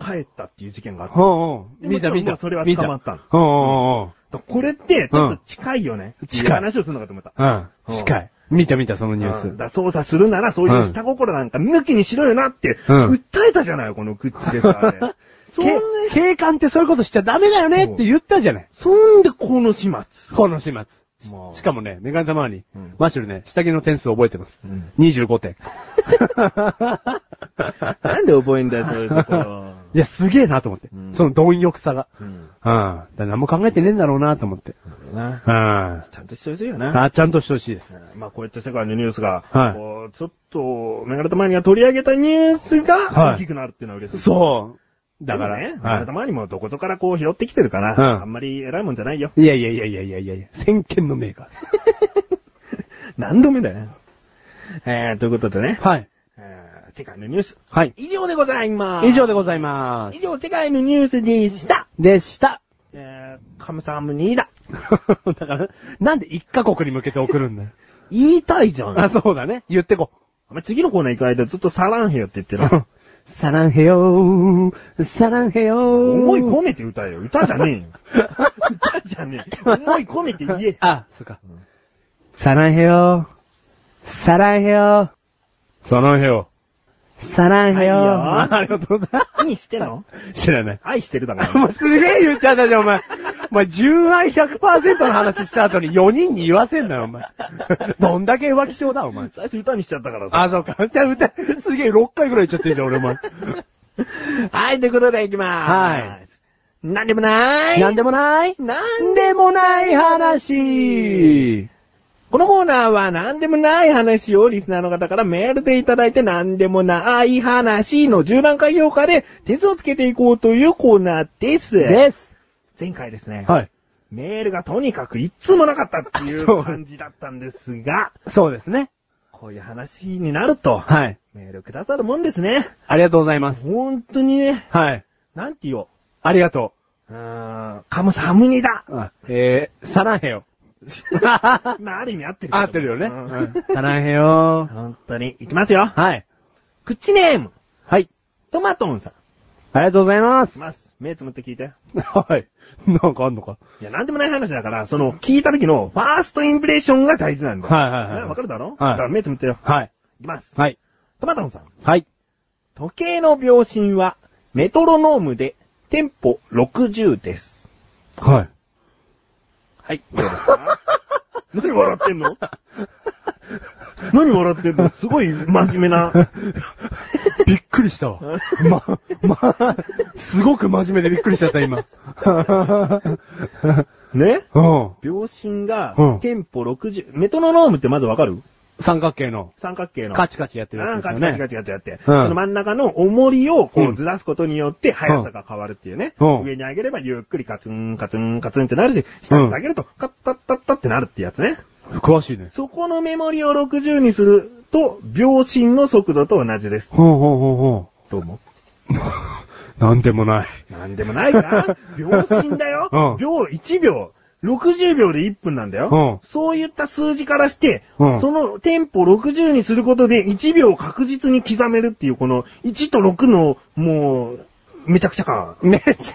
帰ったっていう事件があった。見た見た。それは捕まった。これって、ちょっと近いよね。うんっていう話をするのかと思った。うん。近い。見た見た、そのニュース。うんだ操作するなら、そういう下心なんか抜きにしろよなって、うん訴えたじゃない、このクッチでさ。あれ そん警官ってそういうことしちゃダメだよねって言ったじゃない。そんでこの始末。この始末。しかもね、メガネ玉にうん、マッシュルね、下着の点数覚えてます。うん 25点。なんで覚えんだよ、そういうところ。いや、すげえなと思ってうん。その貪欲さが。うん。うん。だから何も考えてねえんだろうなと思って。なうん。ちゃんとしてほしいよな。あ、ちゃんとしてほしいです。まあこうやって世界のニュースが、はいこうちょっと、メガネたまにが取り上げたニュースはいが大きくなるっていうのは嬉しい。そう。だから、ね、メガはネたまにもどこぞからこう拾ってきてるから、うんあんまり偉いもんじゃないよ。い。いやいやいやいやいやいやいや、先見の明が。何度目だよ。えー、ということでね、はい。えー世界のニュース、はい。以上でございます。以上でございま以上、世界のニュースでした。す。でした。えー、カムサムニーだ。だから、なんで一カ国に向けて送るんだよ。言いたいじゃん。あ、そうだね。言ってこ。お前次のコーナー行く間ずっとサランヘヨって言ってる。サランヘヨー、サランヘヨー。思い込めて歌えよ。歌じゃねえよ。歌じゃねえ。思い込めて言え。あ、そっか。サランヘヨー、サランヘヨー、サランヘヨー、サランヘヨー。はいよあありがとうございま何してんの？す。知らない。愛してるだおろ。前すげえ言っちゃったじゃん、お前。お前、純愛100%の話した後に4人に言わせんなよ、お前。どんだけ浮気症だ、お前。最初歌にしちゃったからさ。あ、そうか。じゃあ歌、すげえ6回ぐらい言っちゃってんじゃん、俺、お前。はい、ということで行きまーす。はい。なんでもない。なんでもないなんでもない話。このコーナーは何でもない話をリスナーの方からメールでいただいて何でもない話の10段階評価で点数をつけていこうというコーナーです。です。前回ですね、はい。メールがとにかく一通もなかったっていそうう感じだったんですが、そうですね。こういう話になると、はい。メールくださるもんですね。ありがとうございます。本当にね、はい。なんて言おう。ありがとうーん、カムサムニだ。えー、サランヘヨ。まあ、ある意味合ってる合ってるよね。うんうんサランヘヨ。本当に。いきますよ。はい。クッチネーム、はい。トマトンさん。ありがとうございます。ます。目つむって聞いて。はい。なんかあんのか。いや、なんでもない話だから、その、聞いた時の、ファーストインプレッションが大事なんだよ。はいはいはいねわかるだろ？はいだから目つむってよ。はい。いきます。はい。トマトンさん。はい。時計の秒針は、メトロノームで、テンポ60です。はい。はい。どうですか？何笑ってんの？何笑ってんの？すごい真面目な。びっくりしたわ。ま、ま、すごく真面目でびっくりしちゃった、今。ね？うん。秒針がうん、テンポ60、メトロノームってまずわかる？三角形の三角形の。カチカチやってるうん、やつですよね。カチカチカチカチやって。うんその真ん中の重りをこううんずらすことによって速さが変わるっていうね。うん上に上げればゆっくりカツンカツンカツンってなるし、下に下げるとカッタッタッタってなるってやつね。詳しいね。そこのメモリを60にすると、秒針の速度と同じです。ほうほうほうほどうも。う。なんでもない。なんでもないか秒針だよ。うん秒1秒。60秒で1分なんだよ。うんそういった数字からして、うんそのテンポ60にすることで1秒を確実に刻めるっていうこの1と6のもう、めちゃくちゃ感。めちゃくちゃ。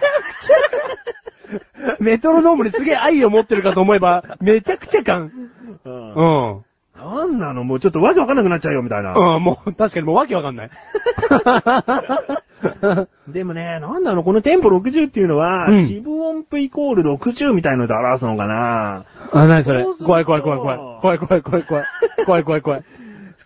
メトロノームにすげえ愛を持ってるかと思えば、めちゃくちゃ感。うんうん。なんなの？もうちょっとわけわかんなくなっちゃうよみたいな。うん、もう、確かにもうわけわかんない。でもね、なんだろう、このテンポ60っていうのは、うん四分音符イコール60みたいので表すのかなあ、なにそれ怖い怖い怖い怖い。怖い怖い怖い怖い。怖い怖い怖い。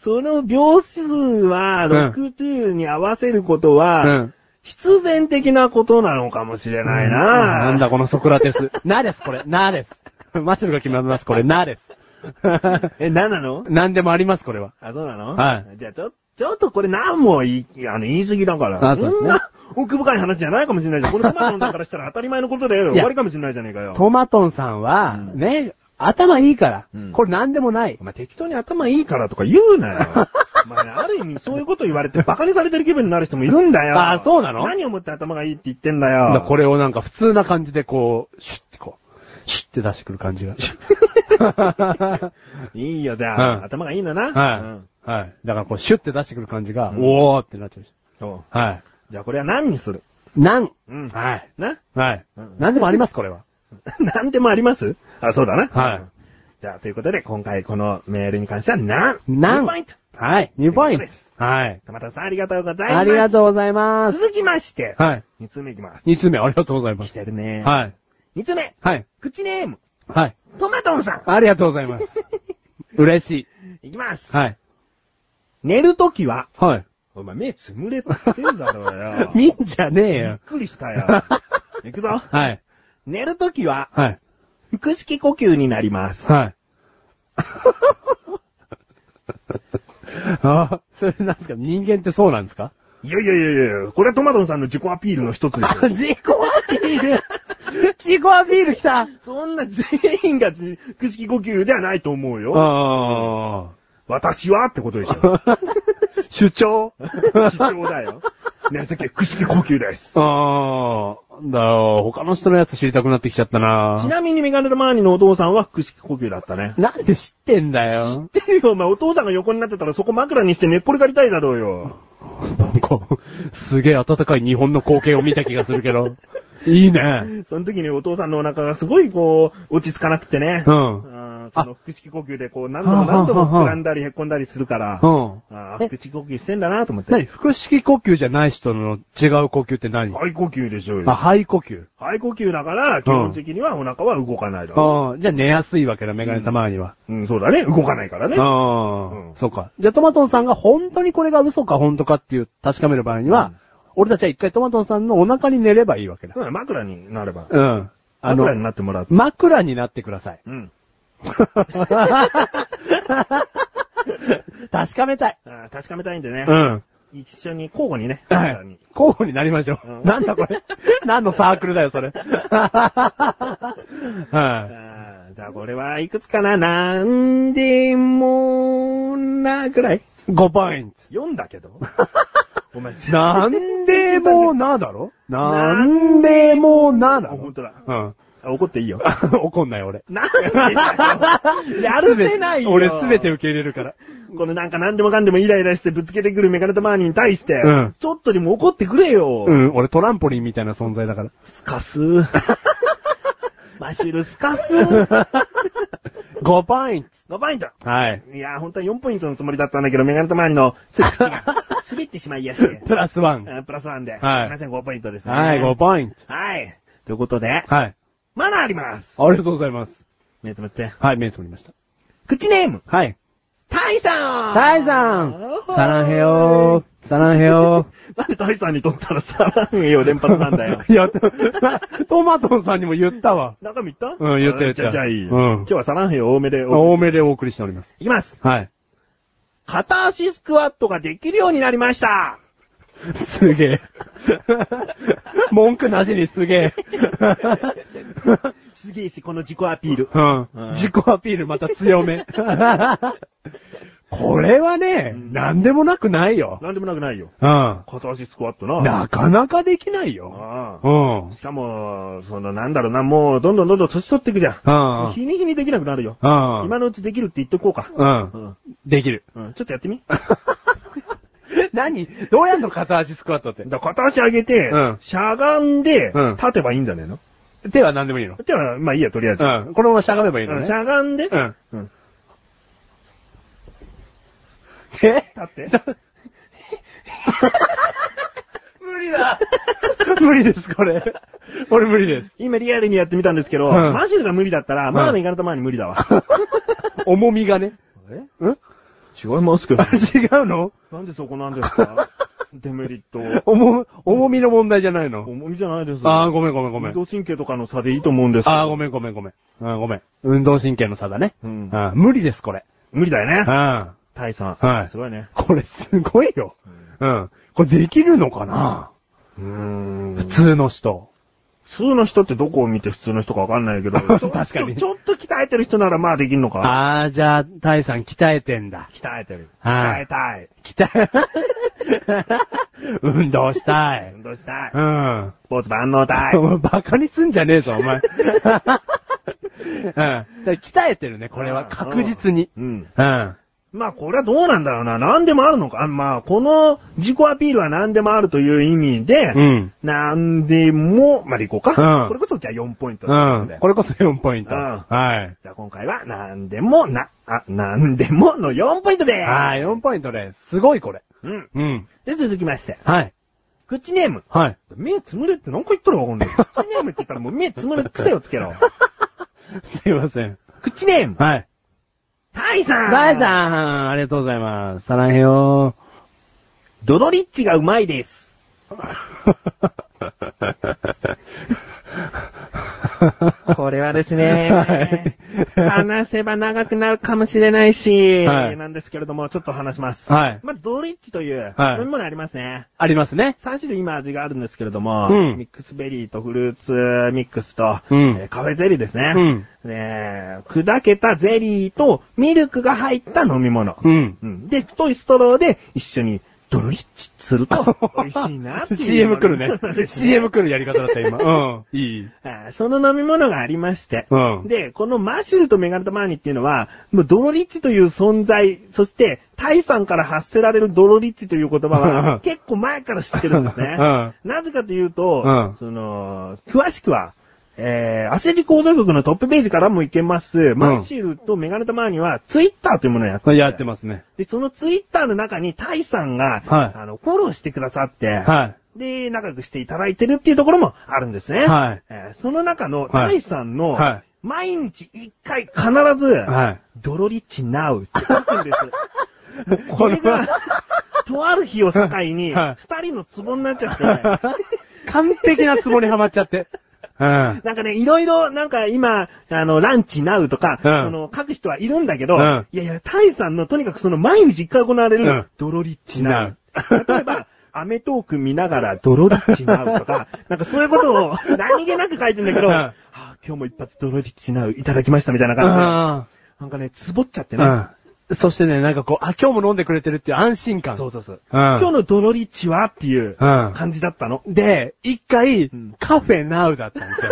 その秒数はうん60に合わせることは、うん。必然的なことなのかもしれないな、なんだこのソクラテス。なです、これ。なです。マシュルが決まります、これ。なです。え、何なの？なんでもあります、これは。あ、そうなの？はい。じゃあ、ちょ、ちょっとこれ何も言い、あの、言い過ぎだから。あそうですねんな奥深い話じゃないかもしれないじゃん。このトマトンだからしたら当たり前のことで終わりかもしれないじゃねえかよ。トマトンさんは、うんね、頭いいからうん。これなんでもないお。前適当に頭いいからとか言うなよ。まあね、ある意味そういうこと言われて馬鹿にされてる気分になる人もいるんだよ。あそうなの？何をもって頭がいいって言ってんだよ。これをなんか普通な感じでこう、シュッてこう、シュッて出してくる感じが。いいよ、じゃあ、うん頭がいいのな。はい、うんはい。だからこう、シュッて出してくる感じが、うんおーってなっちゃうし。そうはい。じゃあこれは何にする？なん、うん。はい。な？はいうん。なんでもあります、これは。何でもあります？あ、そうだな。はいうんじゃあ、ということで、今回このメールに関しては、なん？なん2ポイントはい。2ポイントです。はい。たまたさんありがとうございます。ありがとうございます。続きまして、はい。2つ目いきます。2つ目、ありがとうございま来す。てるね。はい。2つ目、はい。口ネーム、はい。トマトンさありがとうございます。嬉しい。ん。いきます。はい。寝るときは、はい。お前目つむれってんだろうよ。見んじゃねえびっよ。くりしたよ。いくぞ。はい。寝るときは、はい。腹式呼吸になります。はい。あ、それなんですか？人間ってそうなんですか？いやいやいやいや、これはトマトンさんの自己アピールの一つですよ。自己アピール 自己アピール来たそんな全員が自腹式呼吸ではないと思うよ。あ私はってことでしょ。あ。主張？主張だよ。寝るときは腹式呼吸です。ああ。だよ、他の人のやつ知りたくなってきちゃったなちなみにメガネとマーニのお父さんは腹式呼吸だったね。なんで知ってんだよ。知ってるよ、お前お父さんが横になってたらそこ枕にして寝っ転がりたいだろうよ。なんか、すげえ暖かい日本の光景を見た気がするけど。いいね。その時にお父さんのお腹がすごいこう、落ち着かなくてね。うん。うんその腹式呼吸でこう何度も何度も膨らんだりへっこんだりするから。うん。あ腹式呼吸してんだなと思って。何？腹式呼吸じゃない人の違う呼吸って何？肺呼吸でしょうあ、よ。肺呼吸。肺呼吸だから、基本的にはお腹は動かないだろああ、じゃあ寝やすいわけだ、メガネたまには。う。うん、そうだね。動かないからね。ああ、うんそうか。じゃあトマトンさんが本当にこれが嘘か本当かっていう確かめる場合には、うん俺たちは一回トマトンさんのお腹に寝ればいいわけだ。うん枕になれば。うん。あ枕にの、なってもらう。枕になってください。うん。確かめたい。ああ確かめたいんでねう。ん。一緒に交互にね。はい枕に。候補になりましょう。うんなんだこれ 何のサークルだよ、それ。はああじゃあこれはいくつかななんでもなぐらいい。5ポイン ?4 だけど。お前、ト。なんでもなだろ？なんでもなだろ？あ本当だ。うん。あ怒っていいよ。怒んない俺。なんでだよ やるせないよ。俺すべて受け入れるから。このなんか何でもかんでもイライラしてぶつけてくるメガネとマーニーに対して、うんちょっとでも怒ってくれよ。うん、俺トランポリンみたいな存在だから。スカス。マシュルスカス。5ポイン5ポイント。ト。はい。いや、本当は4ポイントのつもりだったんだけど、メガネとマーニーのつ口が滑ってしまいやして。プラスワン。あプラスワンで。はいすいません、5ポイントですね。はい、5ポイント。はい。ということで、はい。まだあります。ありがとうございます。目つむって。はい、目つぶりました。口ネーム、はい。タイさんタイさんサランヘヨー。サランヘヨ なんでタイさんにとったらサランヘヨ連発なんだよ。ー。いや、トマトンさんにも言ったわ。中身言った？うん言った言ったじゃあ、じゃあいいよ。うん今日はサランヘヨ多めでお多めでお送りしております。いきます。はい。片足スクワットができるようになりました。すげえ。文句なしにすげえ。すげえし、この自己アピール。うんうん。自己アピールまた強め。これはね、うんなんでもなくないよ。なんでもなくないよ。うん。片足スクワットな。なかなかできないよ。あうんあ。しかも、その、なんだろうな、もう、どんどんどんどん年取っていくじゃん。うん。日に日にできなくなるよ。うん。今のうちできるって言っとこうか。うんう。ん。できる。うん。ちょっとやってみ。何？どうやんの？片足スクワットって。だから片足上げて、うんしゃがんで、うん立てばいいんじゃねえの？手は何でもいいの？では、まあいいや、とりあえず。うん。このまましゃがめばいいのうんね。しゃがんで、うん。うん。え？立って。無理だ 無理です、これ。俺無理です。今リアルにやってみたんですけど、うんマジルが無理だったら、まうんあメガネたまに無理だわ。重みがね。えうん？違いますけど。違うの？なんでそこなんですか？デメリット。重、重みの問題じゃないの？重みじゃないです。ああ、ごめんごめんごめん。運動神経とかの差でいいと思うんですああ、ごめんごめんごめん。うん、ごめん。運動神経の差だね。うんあ無理です、これ。無理だよね。うん。タイさん。はいすごいね。これすごいよ。うん。これできるのかな？うーん。普通の人。普通の人ってどこを見て普通の人かわかんないけど、ち ょ確かにちょっと鍛えてる人ならまあできんのか。あー、じゃあ、タイさん鍛えてんだ。鍛えてる。はい鍛えたい。鍛え、運動したい。運動したい。うん。スポーツ万能体。バカにすんじゃねえぞ、お前。うん。鍛えてるね、これは。確実に。うん。うん。まあ、これはどうなんだろうな。何でもあるのか。あまあ、この自己アピールは何でもあるという意味で、うん。何でも、までいこうか。うんこれこそじゃあ4ポイントうという。ん。これこそ4ポイント。うんはい。じゃあ今回は何でもな、あ、何でもの4ポイントでーす。はい、4ポイントです。すごいこれ。うん。うん。で、続きまして。はい。口ネーム。はい。目つむれって何回言ったらわかんない。口ネームって言ったらもう目つむる癖をつけろ。すいません。口ネーム。はい。タイさん。ダイさん、ありがとうございます。さらへよドドリッチがうまいです。これはですね、はい話せば長くなるかもしれないし、はいなんですけれども、ちょっと話します。はい。まず、ドドリッチというはい飲み物ありますね。ありますね。3種類今味があるんですけれども、うんミックスベリーとフルーツミックスと、うんえーカフェゼリーですね。うん。ねえ砕けたゼリーとミルクが入った飲み物。うん。うんで、太いストローで一緒にドロリッチすると美味しいなっていう。CM 来るね。CM 来来るやり方だった、今。うん。いい。その飲み物がありまして。うん。で、このマシュルとメガネタマーニっていうのは、もうドロリッチという存在、そして、タイさんから発せられるドロリッチという言葉は、結構前から知ってるんですね。うん。なぜかというと、うんその、詳しくは、えー、アセジ構造局のトップページからもいけます、マシュルとメガネタマーニは、ツイッターというものをやってやってますね。で、そのツイッターの中にタイさんが、はいあの、フォローしてくださって、はで、仲良くしていただいてるっていうところもあるんですね。はいえーその中の、はいタイさんの、はい毎日一回必ず、い。はい。ドロリッチナウって書くんです。これが、とある日を境に、二、はい人のツボになっちゃって、完璧なツボにはまっちゃって。うん。なんかね、いろいろ、なんか今、あの、ランチナウとか、うん。その、書く人はいるんだけど、うん。いやいや、タイさんのとにかくその毎日一回行われうん。る、ドロリッチナウ。例えば、アメトーク見ながらドロリッチナウとか、なんかそういうことを何気なく書いてんだけど、うん。はあ今日も一発ドロリッチナウいただきましたみたいな感じで、なんかね、つぼっちゃってね。うん。そしてね、なんかこう、あ、今日も飲んでくれてるっていう安心感。そうそうそう。うん。今日のドロリッチはっていううん感じだったの。で、一回ん、カフェナウだったんです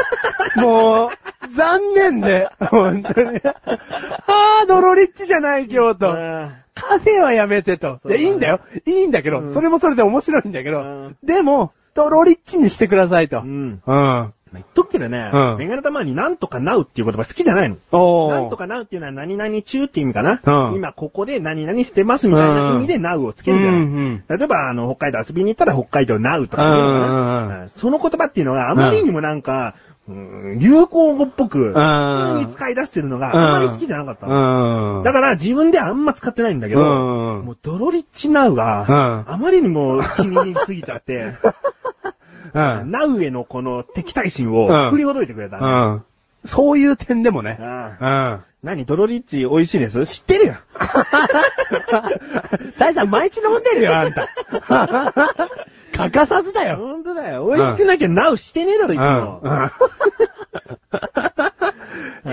よ。もう、残念で、本当に。あー、ドロリッチじゃない今日と。うんカフェはやめてと。いや、いいんだよ。いいんだけど、うんそれもそれで面白いんだけど、うんでも、ドロリッチにしてくださいと。ううん。言っとくけどね、うんメガネたまになんとかなうっていう言葉好きじゃないの。なんとかなうっていうのは何々中って意味かな。うん今ここで何々してますみたいな意味でなうをつけるじゃない。うん例えば、あの、北海道遊びに行ったら北海道なうとか言うのかなうんうんうんその言葉っていうのがあまりにもなんか、うん流行語っぽく、ん普通に使い出してるのがあまり好きじゃなかったの。うん。だから自分ではあんま使ってないんだけど、うんもうドロリッチナウが、うんあまりにも気に入りすぎちゃって、うん。ナウへのこの敵対心をうん振りほどいてくれたね。うん。そういう点でもね。あうん。何ドロリッチ美味しいです？知ってるよ。大さん毎日飲んでるよ、あんた。欠かさずだよ。ほんとだよ。美味しくなきゃナウしてねえだろ、いつも。うん。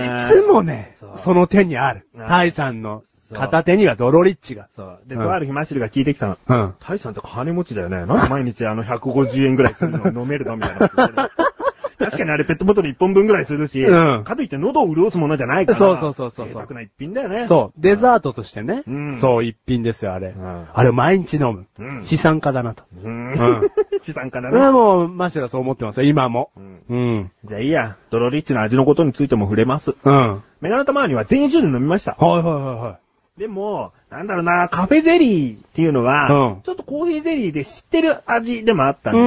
いつもねその手にある。うんタイさんの片手にはドロリッチが。そう。で、うんとある日マシルが聞いてきたの。うん。タイさんって金持ちだよね。なんで毎日あの150円ぐらいするの飲めるのみたいな。確かにあれペットボトル1本分ぐらいするし、うんかといって喉を潤すものじゃないから。そうそうそうそう贅沢な一品だよね。そう。デザートとしてね。うんそう、一品ですよ、あれ。んあれ毎日飲む。うん資産家だなと。う。うんん。資産家だそれはね。もう、マシュラそう思ってますよ、今も。うんうん。じゃあいいや。ドロリッチの味のことについても触れます。うん。はいメガネたまには全種類飲みました。はいはいはでも、なんだろうな、カフェゼリーっていうのは、うんちょっとコーヒーゼリーで知ってる味でもあったんで、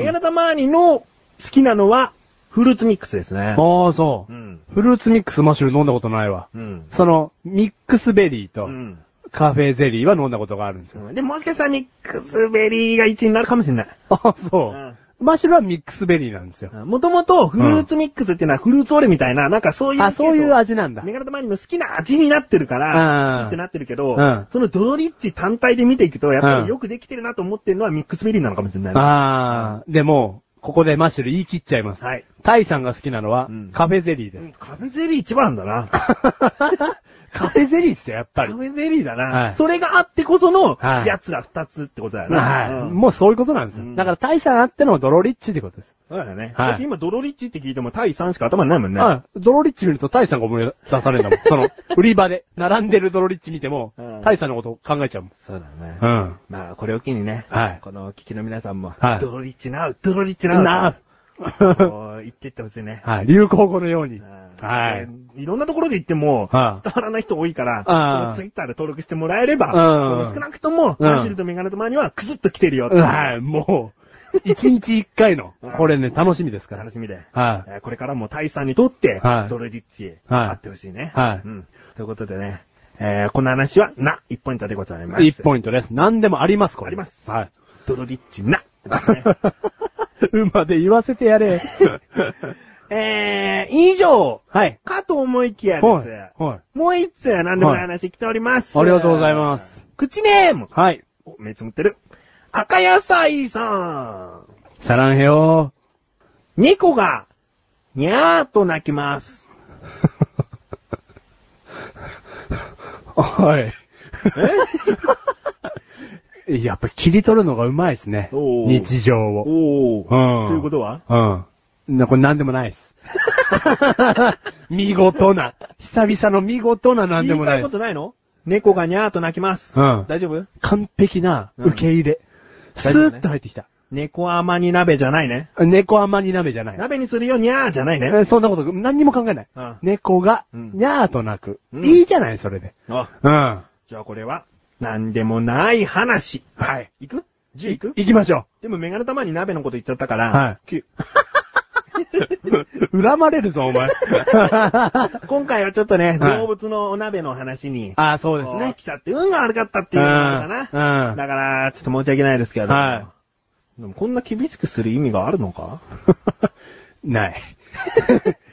メガネたまにの好きなのは、フルーツミックスですねい。。ああ、そうう。ん。フルーツミックスマッシュル飲んだことないわ。うん。その、ミックスベリーとうん。カフェゼリーは飲んだことがあるんですよ。で、もしかしたらミックスベリーが1位になるかもしれない。あそう。マッシュルはミックスベリーなんですよ。もともとフルーツミックスっていうのはフルーツオレみたいな、なんかそういう。あ、そういう味なんだメ。ガネたまにの好きな味になってるから、うん好きってなってるけど、うんそのドロリッチ単体で見ていくと、やっぱうんりよくできてるなと思ってるのはミックスベリーなのかもしれない。ああ、でも、ここでマッシュル言い切っちゃいます。はい。タイさんが好きなのはうん、カフェゼリーです。カフェゼリー一番だな。カフェゼリーっすよ、やっぱり。カフェゼリーだな。はいそれがあってこその、はいやつら二つってことだよな。はい。うんもうそういうことなんですよ。うんだからタイさんあってのドロリッチってことです。そうだよね。はいだって今、ドロリッチって聞いても、タイ3しか頭にないもんね。はい。ドロリッチ見るとタイさんが思い出されるんだもん。その、売り場で、並んでるドロリッチ見てもうん、タイさんのこと考えちゃうもん。そうだね。うん。まあ、これを機にね、はいこの聞きの皆さんも、はいドロリッチナウ、ドロリッチナウ、なこう言ってってほしいね。はい。流行語のように。うんはい。でいろんなところで言っても、はい伝わらない人多いから、ツイッターで登録してもらえれば、うん少なくとも、うんマシルとメガネとマにはクスッと来てるよはい。もう、一日一回のうん、これね、楽しみですから。楽しみで。はい。えーこれからもタイさんにとって、はいドロリッチ、はいあってほしいね。はいうん。ということでね、えーこの話は、な、1ポイントでございます。1ポイントです。何でもあります、これ。ありますはい。ドロリッチな、ですね。馬で言わせてやれ。えー、以上、はい。かと思いきやです。はい。はい。もう一つ何でもない話来ております。ありがとうございます。口ネーム。はい。お、目つむってる。赤野菜さん。サランヘヨ猫が、にゃーっと鳴きます。ー。はい。やっぱ切り取るのがうまいですね。日常を。うん。ということは？うん。な、これなんでもないです。見事な。久々の見事ななんでもないです。言いたいことないの？猫がにゃーっと鳴きます。うん。大丈夫？完璧な受け入れ。ス大丈夫ねーッと入ってきた。猫甘に鍋じゃないね。猫甘に鍋じゃない。鍋にするよにゃーじゃないね。えそんなこと、何にも考えない。うん猫が、うんにゃーと鳴く。うんいいじゃない、それで。あ、うん。じゃあこれは、なんでもない話。はい。行く ?10 行く？行きましょでもメガネ玉に鍋のこと言っちゃったから、はい9う。恨まれるぞ、お前。今回はちょっとね、はい動物のお鍋の話に、ああ、そうですね。来ちゃって運が悪かったっていうのかな。うん。うん。だから、ちょっと申し訳ないですけど。はいでもこんな厳しくする意味があるのか？ない。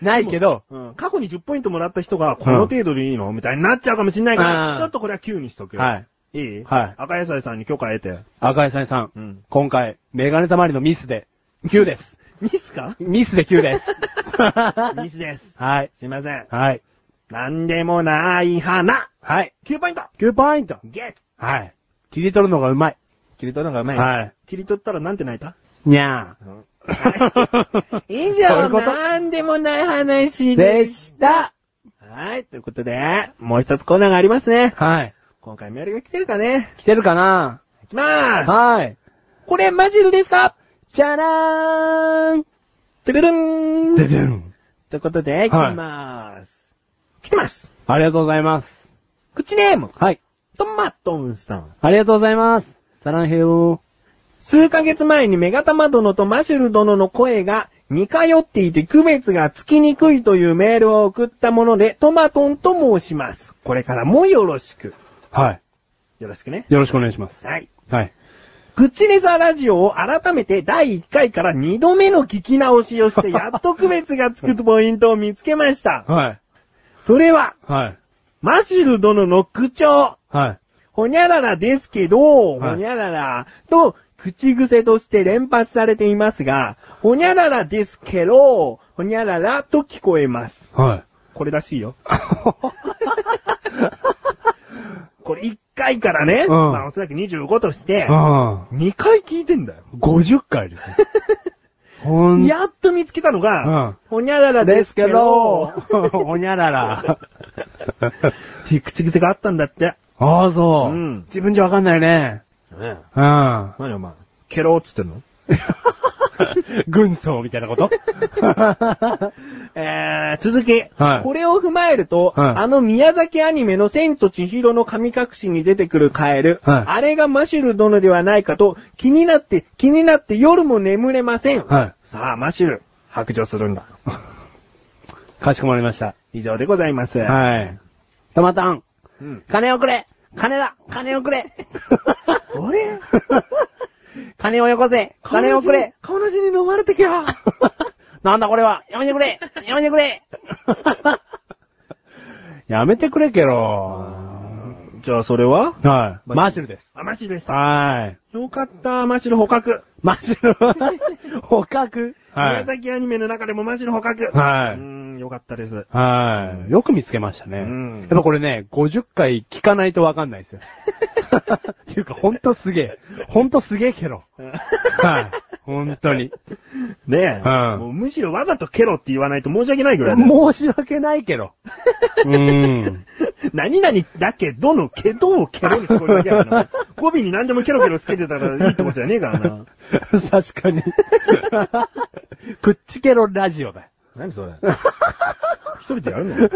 ないけど、うん。過去に10ポイントもらった人が、この程度でいいの？みたいになっちゃうかもしんないかうら、んちょっとこれは9にしとくよ。はい。い。い？いはい赤野菜さんに許可得て。赤井さんさん、うん。今回、メガネたまりのミスで、9です。ミスか？ミスで9です。ミスです。はい。すいません。はい。なんでもない花。はい。9ポイント9ポイント。ゲッはい。切り取るのがうまい。切り取るのがうまい。はい。切り取ったらなんて泣いた？にゃー。以 そういうこと？なんでもない話でした。はい、ということで、もう一つコーナーがありますね。はい。今回メールが来てるかね？来てるかな？いきまーすはい。これマジルですか？じゃらーん。てるるんででん。ということで、来まーす。来てますありがとうございます。口ネーム、はい。トマトンさん。ありがとうございます。サランヘヨ数ヶ月前にメガタマ殿とマシュル殿の声が似通っていて区別がつきにくいというメールを送ったものでトマトンと申します。これからもよろしく。はい。よろしくね。よろしくお願いします。はい。はい。グッチレザーラジオを改めて第1回から2度目の聞き直しをしてやっと区別がつくポイントを見つけました。はい。それは、はい。マシュル殿の口調。はい。ほにゃららですけど、はいほにゃららと口癖として連発されていますが、ほにゃららですけど、ほにゃららと聞こえます。はい。これらしいよ。これ1回からね、うんまあおそらく25として、ああ。2回聞いてんだよ。50回ですね。ほんやっと見つけたのが、うんほにゃららですけど、ほにゃらら。っていう口癖があったんだって。ああ、そう。うん自分じゃわかんないね。ねうん。何お前、ケローっつってんの？軍曹みたいなこと？えー、続き、はいこれを踏まえると、はいあの宮崎アニメの千と千尋の神隠しに出てくるカエル、はいあれがマシュル殿ではないかと気になって気になって夜も眠れません。はい。さあ、マシュル、白状するんだ。かしこまりました。以上でございます。はい。トマタン、うん、金をくれ金だ金をくれあれ 金をよこせ金をくれ顔なしに飲まれてきゃ。なんだこれはやめてくれやめてくれ やめてくれけろ。じゃあそれは？はい。マシュルです。あ、マシルです。はい。よかった、マシル捕獲。マシュル。捕獲？はい。宮崎アニメの中でもマシル捕獲。はいうーん、よかったです。はい。よく見つけましたね。うんやっぱこれね、50回聞かないとわかんないですよ。っていうか、ほんとすげえ。ほんとすげえけど。はい。ほんとに。ねえ、うんもうむしろわざとケロって言わないと申し訳ないぐらい。申し訳ないけど。うーん。何々だけどのけどをケロに聞こえるだけやからな。語尾に何でもケロケロつけてたらいいってことじゃねえからな。確かに。くっちケロラジオだよ。何それ 一人でやるの？い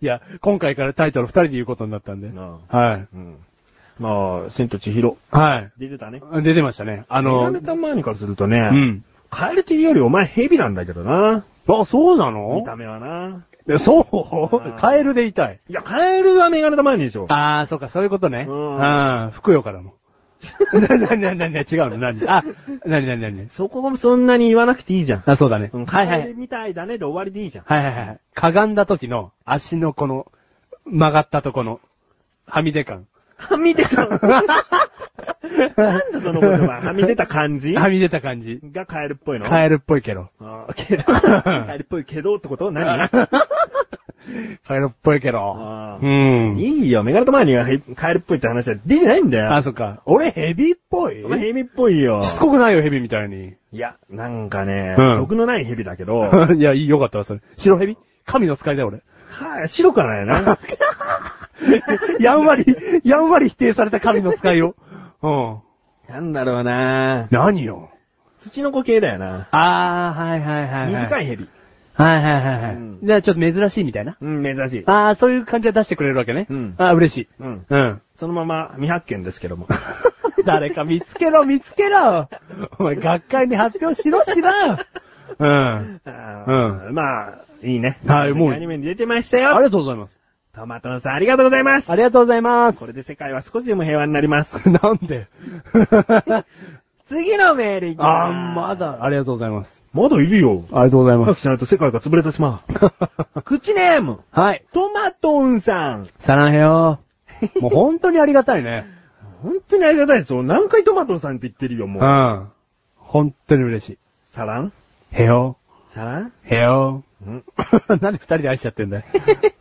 や、今回からタイトル二人で言うことになったんで。なはい。うん。まあ、千と千尋。はい。出てたね。出てましたね。ああの、の、たまにからするとね、うん。カエルっていうよりお前ヘビなんだけどな。あ、そうなの？見た目はな。えそう？カエルでいたい。いや、カエルはメガネたまにでしょ。あー、そうか、そういうことね。ううんん。ふくよからも。な、な、な、な、な、違うの何？あ、なになになに？そこもそんなに言わなくていいじゃん。あ、そうだね。うん、はいはい。みたいだねで終わりでいいじゃん。はいはいはい。かがんだ時の足のこの、曲がったとこの、はみ出感。はみ出た。なんだその言葉。はみ出た感じ？はみ出た感じ。がカエルっぽいの？カエルっぽいけど。あーけど、カエルっぽいけどってこと？何？カエルっぽいけどあ。うーん。いいよ、メガネたまにはへカエルっぽいって話は出てないんだよ。あ、そっか。俺ヘビっぽい？お前ヘビっぽいよ。しつこくないよ、ヘビみたいに。いや、なんかね、うん毒のないヘビだけど、いや、いい、よかったわ、それ。白ヘビ？神の使いだよ、俺。はい、白くはないな。やんわり、やんわり否定された神の使いを。うん。なんだろうな何よ。土の子系だよな。あー、はいはいはい、はい。短いヘビ。はいはいはいはい。うんじゃあちょっと珍しいみたいな。うん、珍しい。あー、そういう感じで出してくれるわけね。うんあー、嬉しい。うん。うん。そのまま未発見ですけども。誰か見つけろ、見つけろお前、学会に発表しろしなうん。あーまあ、いいね。はいもうアニメに出てましたありよ。がとうございます。トマトのさんありがとうございます。ありがとうございます。これで世界は少しでも平和になります。なんで？次のメールいきますあー、ま。だ、ありがとうございます。まだいるよ。ありがとうございます。早くしないと世界が潰れてしまう。口ネーム、はい。トマトンさん。サランヘヨもう本当にありがたいね。本当にありがたいですよ。何回トマトンさんって言ってるよ、もうう。ん。本当に嬉しい。サランヘヨサランヘヨうん。なんで二人で愛しちゃってんだよ。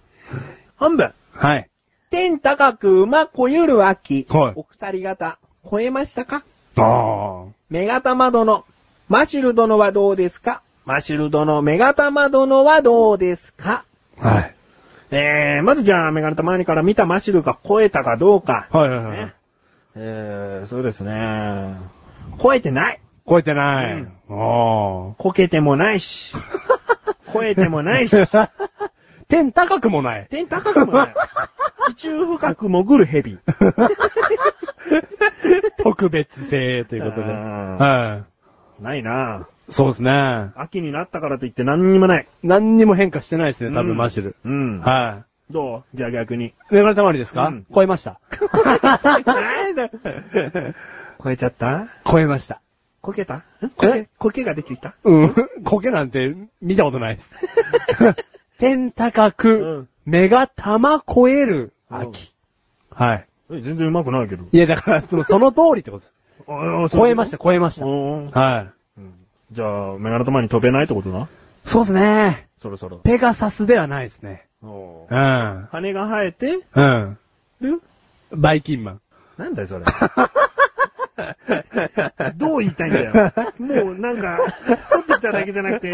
本文。はい。天高く馬こゆる秋。はいお二人方、超えましたか？あメガタマ殿。マシュル殿はどうですか？マシュル殿、メガタマ殿はどうですか？あ。はい。えー、まずじゃあ、メガネタマニから見たマシュルが超えたかどうか。はいはいはいね。えー、そうですね。超えてない。超えてない。うんあこけてもないし。超えてもないし。あ。天高くもない。天高くもない。地中深く潜る蛇。特別性ということで。うんはないなぁ。い。そうですね。秋になったからといって何にもない。何にも変化してないですね、多うん分マシル。うん。はどう？じゃあ逆に。い。メガネたまりですか？うん超えました。超えちゃった？超えました。こけた？んこけ、こけができた？うん。苔なんて見たことないです。天高うくん、目が玉超える秋。はい。え全然うまくないけど。いや、だから、その、その通りってことです。超えました、超えました。うんはい。じゃあ、メガネ玉に飛べないってことな？そうですね。そろそろ。ペガサスではないですね。おうん。羽が生えてうん。る？バイキンマン。なんだよ、それ。どう言いたいんだよ。もうなんか、取ってきただけじゃなくて、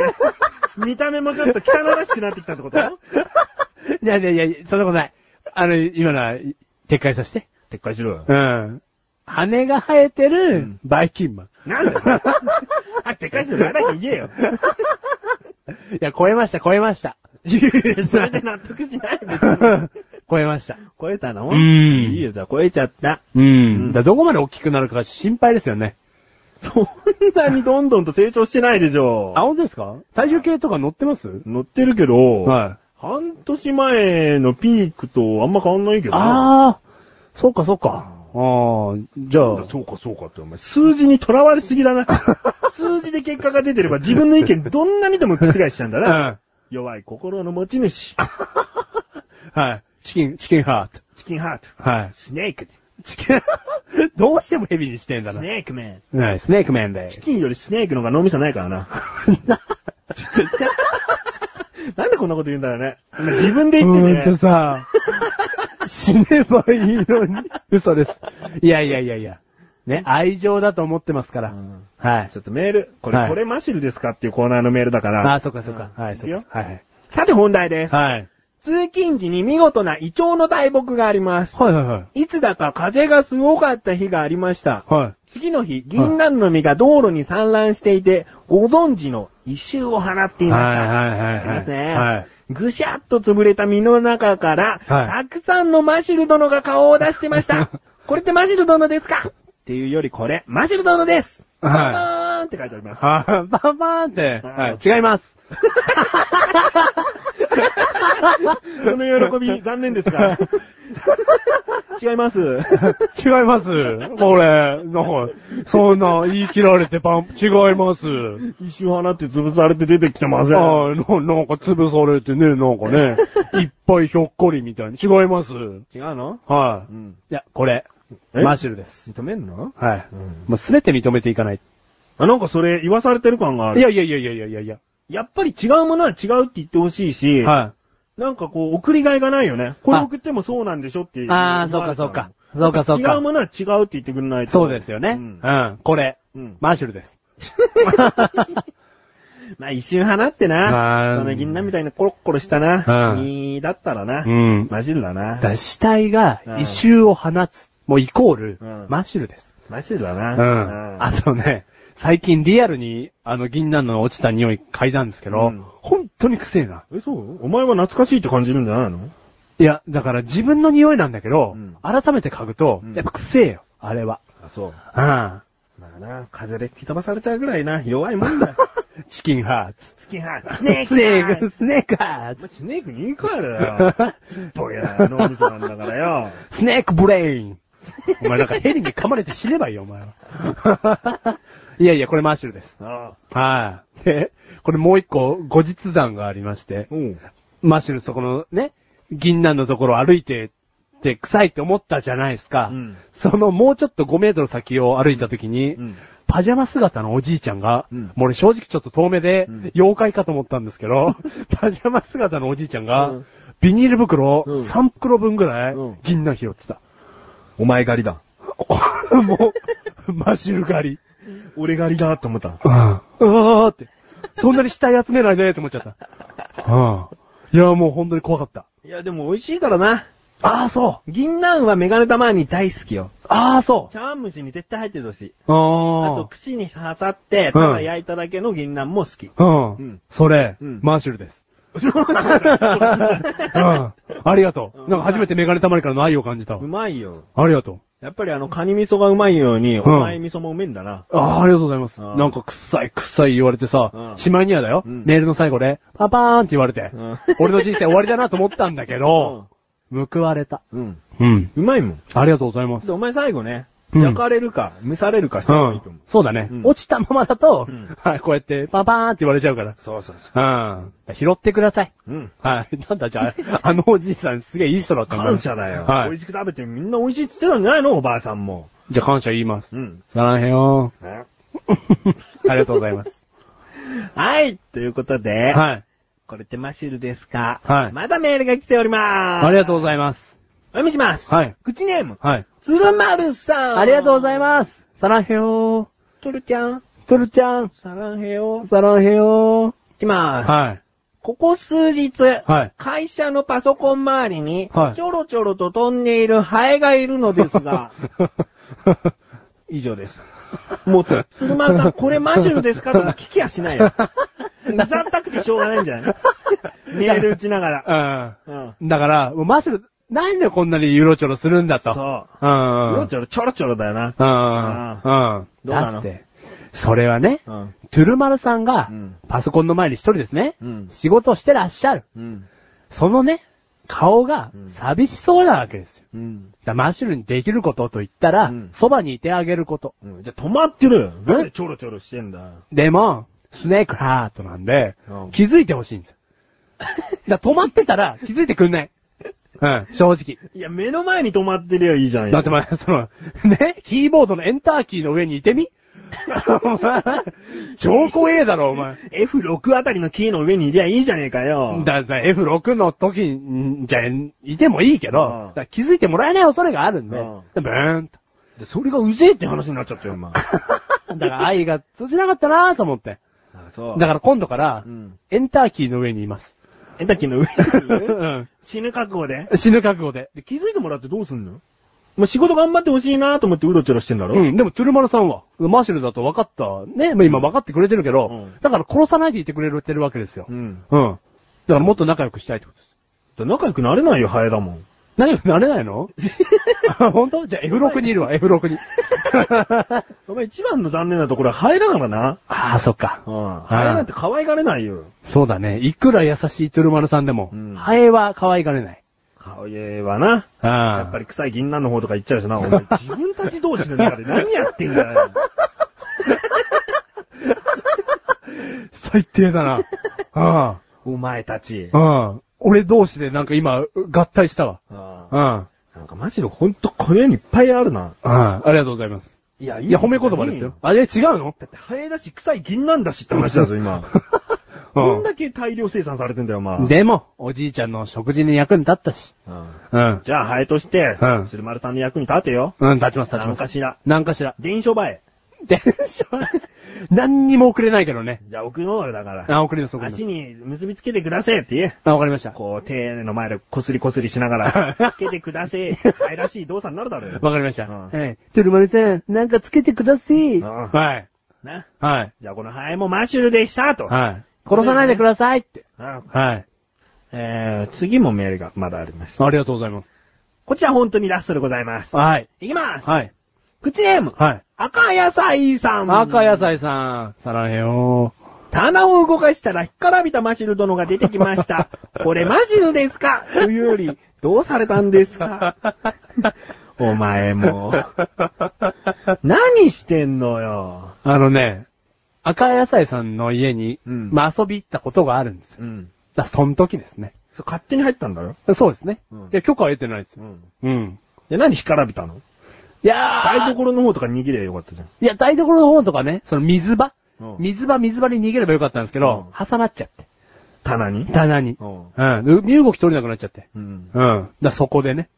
見た目もちょっと汚らしくなってきたってこと？いやいやいや、そんなことない。あの、今のは、撤回させて。撤回しろよ。うん。羽が生えてうるん、バイキンマン。なんだよ。あ、撤回しろよ。誰か言えよ。いや、超えました、超えました。いやいやそれで納得しない。超えました。超えたの？うんいいよ、じゃあ超えちゃった。うん。うんだどこまで大きくなるか心配ですよね。そんなにどんどんと成長してないでしょ。あ、本当ですか？体重計とか乗ってます？乗ってるけど、はい。半年前のピークとあんま変わんないけどな。ああ、そうかそうか。ああ、じゃあ、そうかそうかって、お前、数字に囚われすぎだな。数字で結果が出てれば自分の意見どんなにでも覆しちゃうんだな。うん。弱い心の持ち主。はい。チキン、チキンハート。チキンハート。はい。スネーク。チキン、どうしてもヘビにしてんだスな。ネークメン。はい、スネークメンでチ。キンよりスネークの方が脳みそないからな。なんでこんなこと言うんだろうね。自分で言ってうーんとね。さ、死ねばいいのに。嘘です。いやいやいやいや。ね、愛情だと思ってますから。うんはいち。ょっとメール、これ、はいこれマシルですかっていうコーナーのメールだから。あ、そっかそっか。はい、うんいくよそっか。はい。さて本題です。はい。通勤時に見事なイチョウの大木があります。はいはいはい。いつだか風がすごかった日がありました。はい。次の日、銀杏の実が道路に散乱していて、ご存知の異臭を放っていました。はいはいはいはいありますね。はいぐしゃっと潰れた実の中から、はいたくさんのマシル殿が顔を出してました。これってマシル殿ですか？っていうよりこれ、マシル殿です。はいーンって書いてあります。あー、バンバーンって。うんはい。違います。その喜び、残念ですが。違います。違います。これ、なんか、そんな言い切られてバン、違います。一瞬放って潰されて出てきてません。ああ、ななんか潰されてね、なんかね、いっぱいひょっこりみたいに。違います。違うの？はい。うん。いや、これ、え？マシュルです。認めんの？はい。うんもうすべて認めていかない。あ、なんかそれ言わされてる感がある。いやいやいやいやいやいやいや。やっぱり違うものは違うって言ってほしいし、はなんかこう、送りがいがないよね。これ送ってもそうなんでしょっていう。あーそうかそうかそうかそうか違うものは違うって言ってくれないい。と。そうですよね。ううんん。これ、うんマシュルです。まあ一瞬放ってまな。あその銀杏みたいなコロッコロしたな。うん実だったらな。うん。マジルだなだか。ら死体がうん異臭を放つ。もうイコールうん、マシュルです。マジルだな。うん。あとね、最近リアルに、あの、銀杏の落ちた匂い嗅いだんですけど、うん本当に臭えな。え、そう？お前は懐かしいって感じるんじゃないの？いや、だから自分の匂いなんだけど、うん改めて嗅ぐと、うんやっぱ臭えよ、あれは。あ、そう。うん。まあな、風で吹き飛ばされちゃうぐらいな、弱いもんだよ。チキンハーツ。スキンハーツ。スネークスネーク、スネークハーツ。スネークに言い換えろよ。ちっぽいな、脳みそなんだからよ。スネークブレイン。お前なんかヘリに噛まれて死ねばいいよ、お前は。いやいや、これマッシュルです。あはい。で、これもう一個、後日談がありまして、うん。マッシュルそこのね、銀杏のところを歩いてって臭いって思ったじゃないですか。うんそのもうちょっと5メートル先を歩いた時に、うん。パジャマ姿のおじいちゃんが、うんもう俺正直ちょっと遠目でうん、妖怪かと思ったんですけど、パジャマ姿のおじいちゃんが、うんビニール袋うん3袋分ぐらいうん銀杏拾ってた。お前狩りだ。もう、マシュル狩り。俺狩りだって思った。うん。うわーって。そんなに死体集めないでって思っちゃった。うん。いや、もう本当に怖かった。いや、でも美味しいからな。ああ、そう。銀杏はメガネたまに大好きよ。ああ、そう。茶碗蒸しに絶対入ってるし。あああ。と、串に刺さって、ただ焼いただけの銀杏も好き。うん。うんそれ、うんマーシュルです。うん。ありがとう。なんか初めてメガネたまりからの愛を感じたわう。まいよ。ありがとう。やっぱりあの、カニ味噌がうまいように、おん前味噌もうめえんだな。ああ、ありがとうございます。うんなんか臭い臭い言われてさうん、しまいにはだよ、うんメールの最後で、パパーンって言われてうん、俺の人生終わりだなと思ったんだけど、報われた。うん。うん。うまいもん。ありがとうございますで、。お前最後ね、うん焼かれるか、蒸されるかした方がいいと思う。そうだね、うん落ちたままだと、うんはい、こうやって、パパーンって言われちゃうから。そうそうそうん。拾ってください。う。うん。はい。なんだじゃあ、あのおじいさんすげえいい人だったんだ。感謝だよ。はい美味しく食べてみんな美味しいって言ってたんじゃないの？おばあさんも。じゃあ感謝言います。うん。さらへよね ありがとうございます。はい。ということで、はい。これってマシルですか？はいまだメールが来ております。ありがとうございます。お読みします。はい。口ネーム、はい。鶴丸さん。ありがとうございす。ます。さらへよトルちゃん、トルちゃん。サランヘヨ。いさらへよきます。はい。ここ数日、はい。会社のパソコン周りに、はいちょろちょろと飛んでいるハエがいるのですが、以上です。もう、つ鶴丸さん、これマジュルですかとか聞きやしないよ。うざったくてしょうがないんじゃない？メール打ちながら。うん。うん。だから、もうマシュル、なんでこんなにユロチョロするんだと。そう。うん。ちょろちょろちょろちょろだよな。うん。うん。どうなの？だって、それはね、うん。トゥルマルさんがうん、パソコンの前に一人ですね、うん。仕事をしてらっしゃる。うん。そのね、顔がうん寂しそうなわけですよ。うん。だマッシュルにできることと言ったらうん、そばにいてあげること。うんじゃあ止まってるよ。なんでちょろちょろしてんだ？でも、スネークハートなんでうん、気づいてほしいんですよ。だ止まってたら気づいてくんない。うん、正直。いや、目の前に止まってりゃいいじゃんよ。だって前、その、ね、キーボードのエンターキーの上にいてみ？お前、超怖えだろ、お前。F6 あたりのキーの上にいりゃいいじゃねえかよ。だから F6 の時に、じゃあ、いてもいいけど、気づいてもらえない恐れがあるんで、うんブーンと。でそれがうぜえって話になっちゃったよ、お前。あ だから愛が通じなかったなと思って。そう。だから今度からう、ん。エンターキーの上にいます。の上にいるうん死ぬ覚悟で死ぬ覚悟で。で気づいてもらってどうすんの？まあ、仕事頑張ってほしいなと思ってうろちょろしてんだろ？うん、でも、トゥルマルさんは、マーシュルだと分かった。ね、まあ今分かってくれてるけど、うんだから殺さないでいてくれてるわけですよ。うん。うん。だからもっと仲良くしたいってことです。だ仲良くなれないよ、ハエだもん。仲良くなれないの？あ 本当？じゃあ F6 にいるわ、F6 に。お前一番の残念なところはハエだからな。ああ、そっか。うん。ハエなんて可愛がれないよ。そうだね。いくら優しいトゥルマルさんでも、うんハエは可愛がれない。ハエはな。あやっぱり臭い銀杏の方とか言っちゃうしな。お前自分たち同士の中で何やってんだよ。最低だな。あお前たち。あ、うん。俺同士でなんか今、合体したわ。あうん。うん。なんかマジでほんとこの世にいっぱいあるな。ありがとうございます。いや、いいや、褒め言葉ですよ。。あれ違うの？だってハエだし臭い銀杏だしって話だぞ、今。どんだけ大量生産されてんだよ、お前。でも、おじいちゃんの食事に役に立ったし。うんうん。じゃあ、ハエとしてうん、鶴丸さんの役に立てよ。うん、立ちます、立ちます。何かしら。何かしら。電書映え。電車、何にも送れないけどね。じゃあ、奥の方だから。あ、送ります、送ります足。に結びつけてくださいって言え。あ、わかりました。こう、手の前でこすりこすりしながら、つけてください。ハエらしい動作になるだろうよ。わかりました。うんはい。トゥルマルさん、なんかつけてください。うんはい。な。はい。じゃあ、このハエもマッシュルでしたと。はい。殺さないでくださいって。うんはい。えー、次もメールがまだあります。ありがとうございます。こちら本当にラストでございます。はい。いきます。はい。口ネーム、はい。赤野菜さん。赤野菜さん、さらへよ棚を動かしたら干からびたマシル殿が出てきました。これマシルですか？というより、どうされたんですか？お前もう。何してんのよ？あのね、赤野菜さんの家に、うんまあ遊び行ったことがあるんですよ。うん。だその時ですね。勝手に入ったんだろ？そうですね。うんいや、許可は得てないですよ。ん。うん。で、何干からびたの？いやー、台所の方とか逃げりゃよかったじゃん。いや、台所の方とかね、その水場、うん水場、水場に逃げればよかったんですけど、挟まっちゃって。棚に？棚に。うん。うん。身動き取れなくなっちゃって。うん。うん。だそこでね、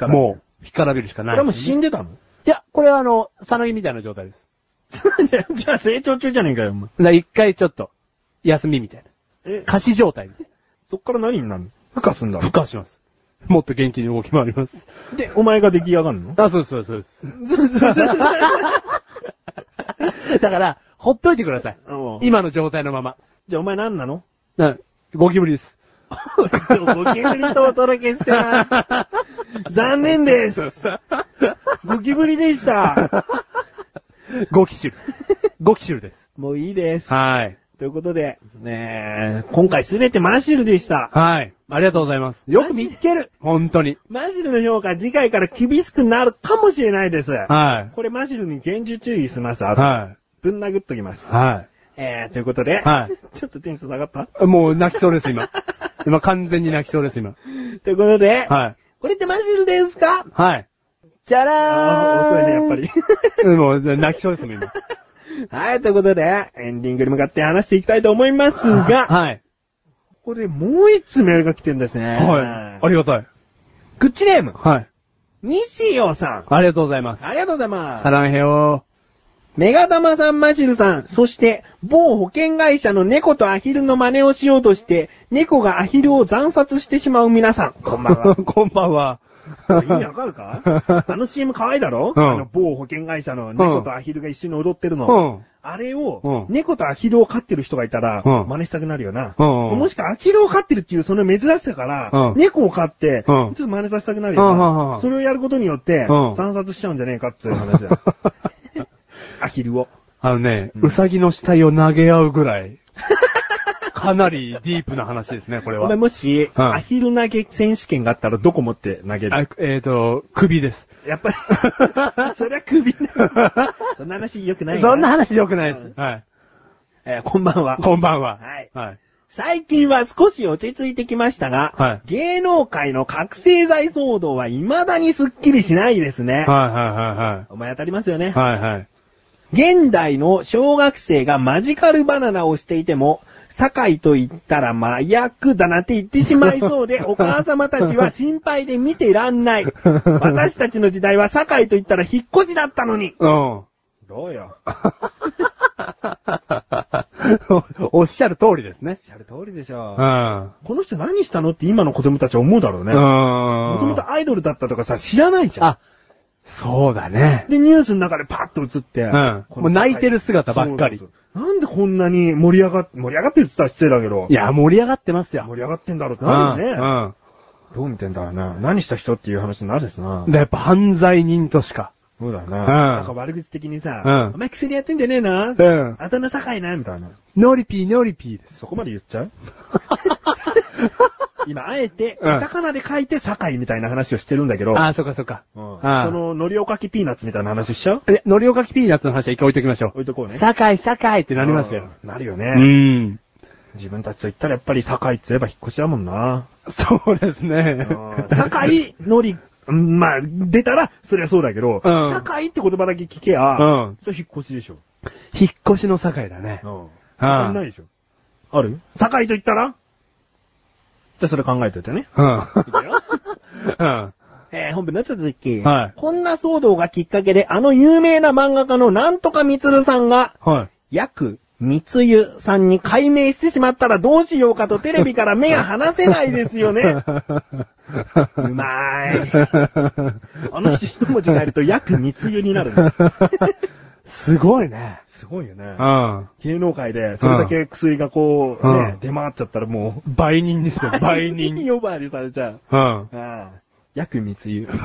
もう、干からびるしかう。ない。これはもう死んでたの？いや、これはあの、さなぎみたいな状態です。じゃあ成長中じゃねえかよ、お前。一回ちょっと、休みみたいな。え、仮死状態みたいそっから何になるの？孵化すんだな。孵化します。もっと元気に動き回ります。で、お前が出来上がるの？あ、そうです、そうそうです。だから、ほっといてください。うん今の状態のまま。じゃあお前何なの？うん。ゴキブリです。ゴキブリとお届けしてます。残念です。ゴキブリでした。ゴキシュル。ゴキシュルです。もういいです。はい。ということで、ねえ、今回すべてマシルでした。はい。ありがとうございます。よく見っける。本当に。マシルの評価次回から厳しくなるかもしれないです。はこれマシルに厳重注意します。はぶん殴っときますい。。はえー、ということで、はい ちょっとテンション下がった？い。もう泣きそうです、今。今完全に泣きそうです、今。ということで、はい。これってマシルですか？はい。じゃらーあー遅いね、やっぱり。うんもう泣きそうですもん、今。はい、ということで、エンディングに向かって話していきたいと思いますが、はい。ここでもう一つメールが来てるんですね。はい。ありがたい。グッチネーム、はい。西尾さん。ありがとうございます。ありがとうございますサ。ランヘヨメガタマさんマジルさん、そして、某保険会社の猫とアヒルの真似をしようとして、猫がアヒルを惨殺してしまう皆さん。こんばんは。ー。こんばんは。意味わかるか？あの CM 可愛いだろ、うん。あの某保険会社の猫とアヒルが一緒に踊ってるの。うん。あれを、うん。猫とアヒルを飼ってる人がいたら、うん真似したくなるよな。うん。もしくはアヒルを飼ってるっていうその珍しさから、うん。猫を飼って、ちうん。ょっと真似させたくなるよな。それをやることによって、うん。惨殺しちゃうんじゃねえかっていう話だ。アヒルを。あのね、うん。うさぎの死体を投げ合うぐらい、かなりディープな話ですね、これはお前。もし、うんアヒル投げ選手権があったらどこ持って投げあるえっ、と、首です。やっぱり、そりゃ首ね。そんな話良くないそんな話良くないです。はい。えーこんばんは。こんばんは。はいはい。最近は少し落ち着いてきましたが、はい芸能界の覚醒剤騒動は未だにすっきりしないですね。はいはいはお前当たりますよね。いはい。はいはい。現代の小学生がマジカルバナナをしていても、堺と言ったら麻薬だなって言ってしまいそうで、お母様たちは心配で見てらんない。私たちの時代は堺と言ったら引っ越しだったのに。うん。どうよ。おっしゃる通りですねおっ。しゃる通りでしょう。ん。この人何したのって今の子供たちは思うだろうね。もともうん。とアイドルだったとかさ、知らないじゃん。あ、そうだね。で、ニュースの中でパッと映って。うんもう泣いてる姿ばっかりなんでこんなに盛り上がっ、盛り上がってるって言ったら失礼だけど。いや、盛り上がってますよ。盛り上がってんだろうってうん。なるよね。うん。どう見てんだろうな。何した人っていう話になるですな。でやっぱ犯罪人としか。そうだよな。んなんか悪口的にさ、うんお前薬やってんじゃねえな。うん。あだ名高いな、みたいな。ノリピーノリピーです。そこまで言っちゃう？今、あえて、うんカタカナで書いて堺みたいな話をしてるんだけど、ああ、そっかそっか。うんああその、のりおかきピーナッツみたいな話しちゃうえ、のりおかきピーナッツの話は一回置いときましょう。置いとこうね。堺堺ってなりますよ。うんなるようね。ん。自分たちと言ったらやっぱり堺って言えば引っ越しだもんな。そうですね。堺のり、うんまあ、出たら、そりゃそうだけど、うん堺って言葉だけ聞けや、うんそれ引っ越しでしょ。引っ越しの堺だね。うん。ああないでしょ。ある？堺と言ったら？じゃあそれ考えておいてね。うん。いくよ うん。えー、本部の続き。はいこんな騒動がきっかけで、あの有名な漫画家のなんとかみつるさんが、はい。約、みつゆさんに改名してしまったらどうしようかとテレビから目が離せないですよね。うまーい。あの人一文字変えると約みつゆになる。すごいね。すごいよねう。ん。芸能界で、それだけ薬がこう、ねう、ん出回っちゃったらもう、売人ですよ、売人。呼ばわりされちゃう。うん。ああ。約みつゆ。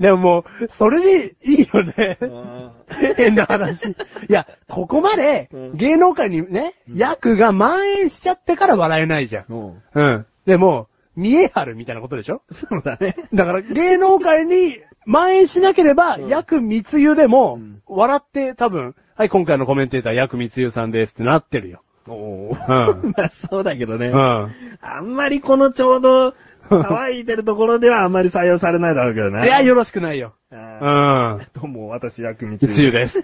でももう、それでいいよね。あ変な話。いや、ここまでうん芸能界にね、役が蔓延しちゃってから笑えないじゃん。うんうん。でも、見え張るみたいなことでしょ？そうだね。だから芸能界に蔓延しなければ、うん薬密輸でもうん、笑って多分、はい、今回のコメンテーター薬密輸さんですってなってるよ。おうん まあそうだけどね。うん。あんまりこのちょうど、騒いでるところではあんまり採用されないだろうけどね。いや、よろしくないよ。うあん。ーどうも、私、薬味密輸です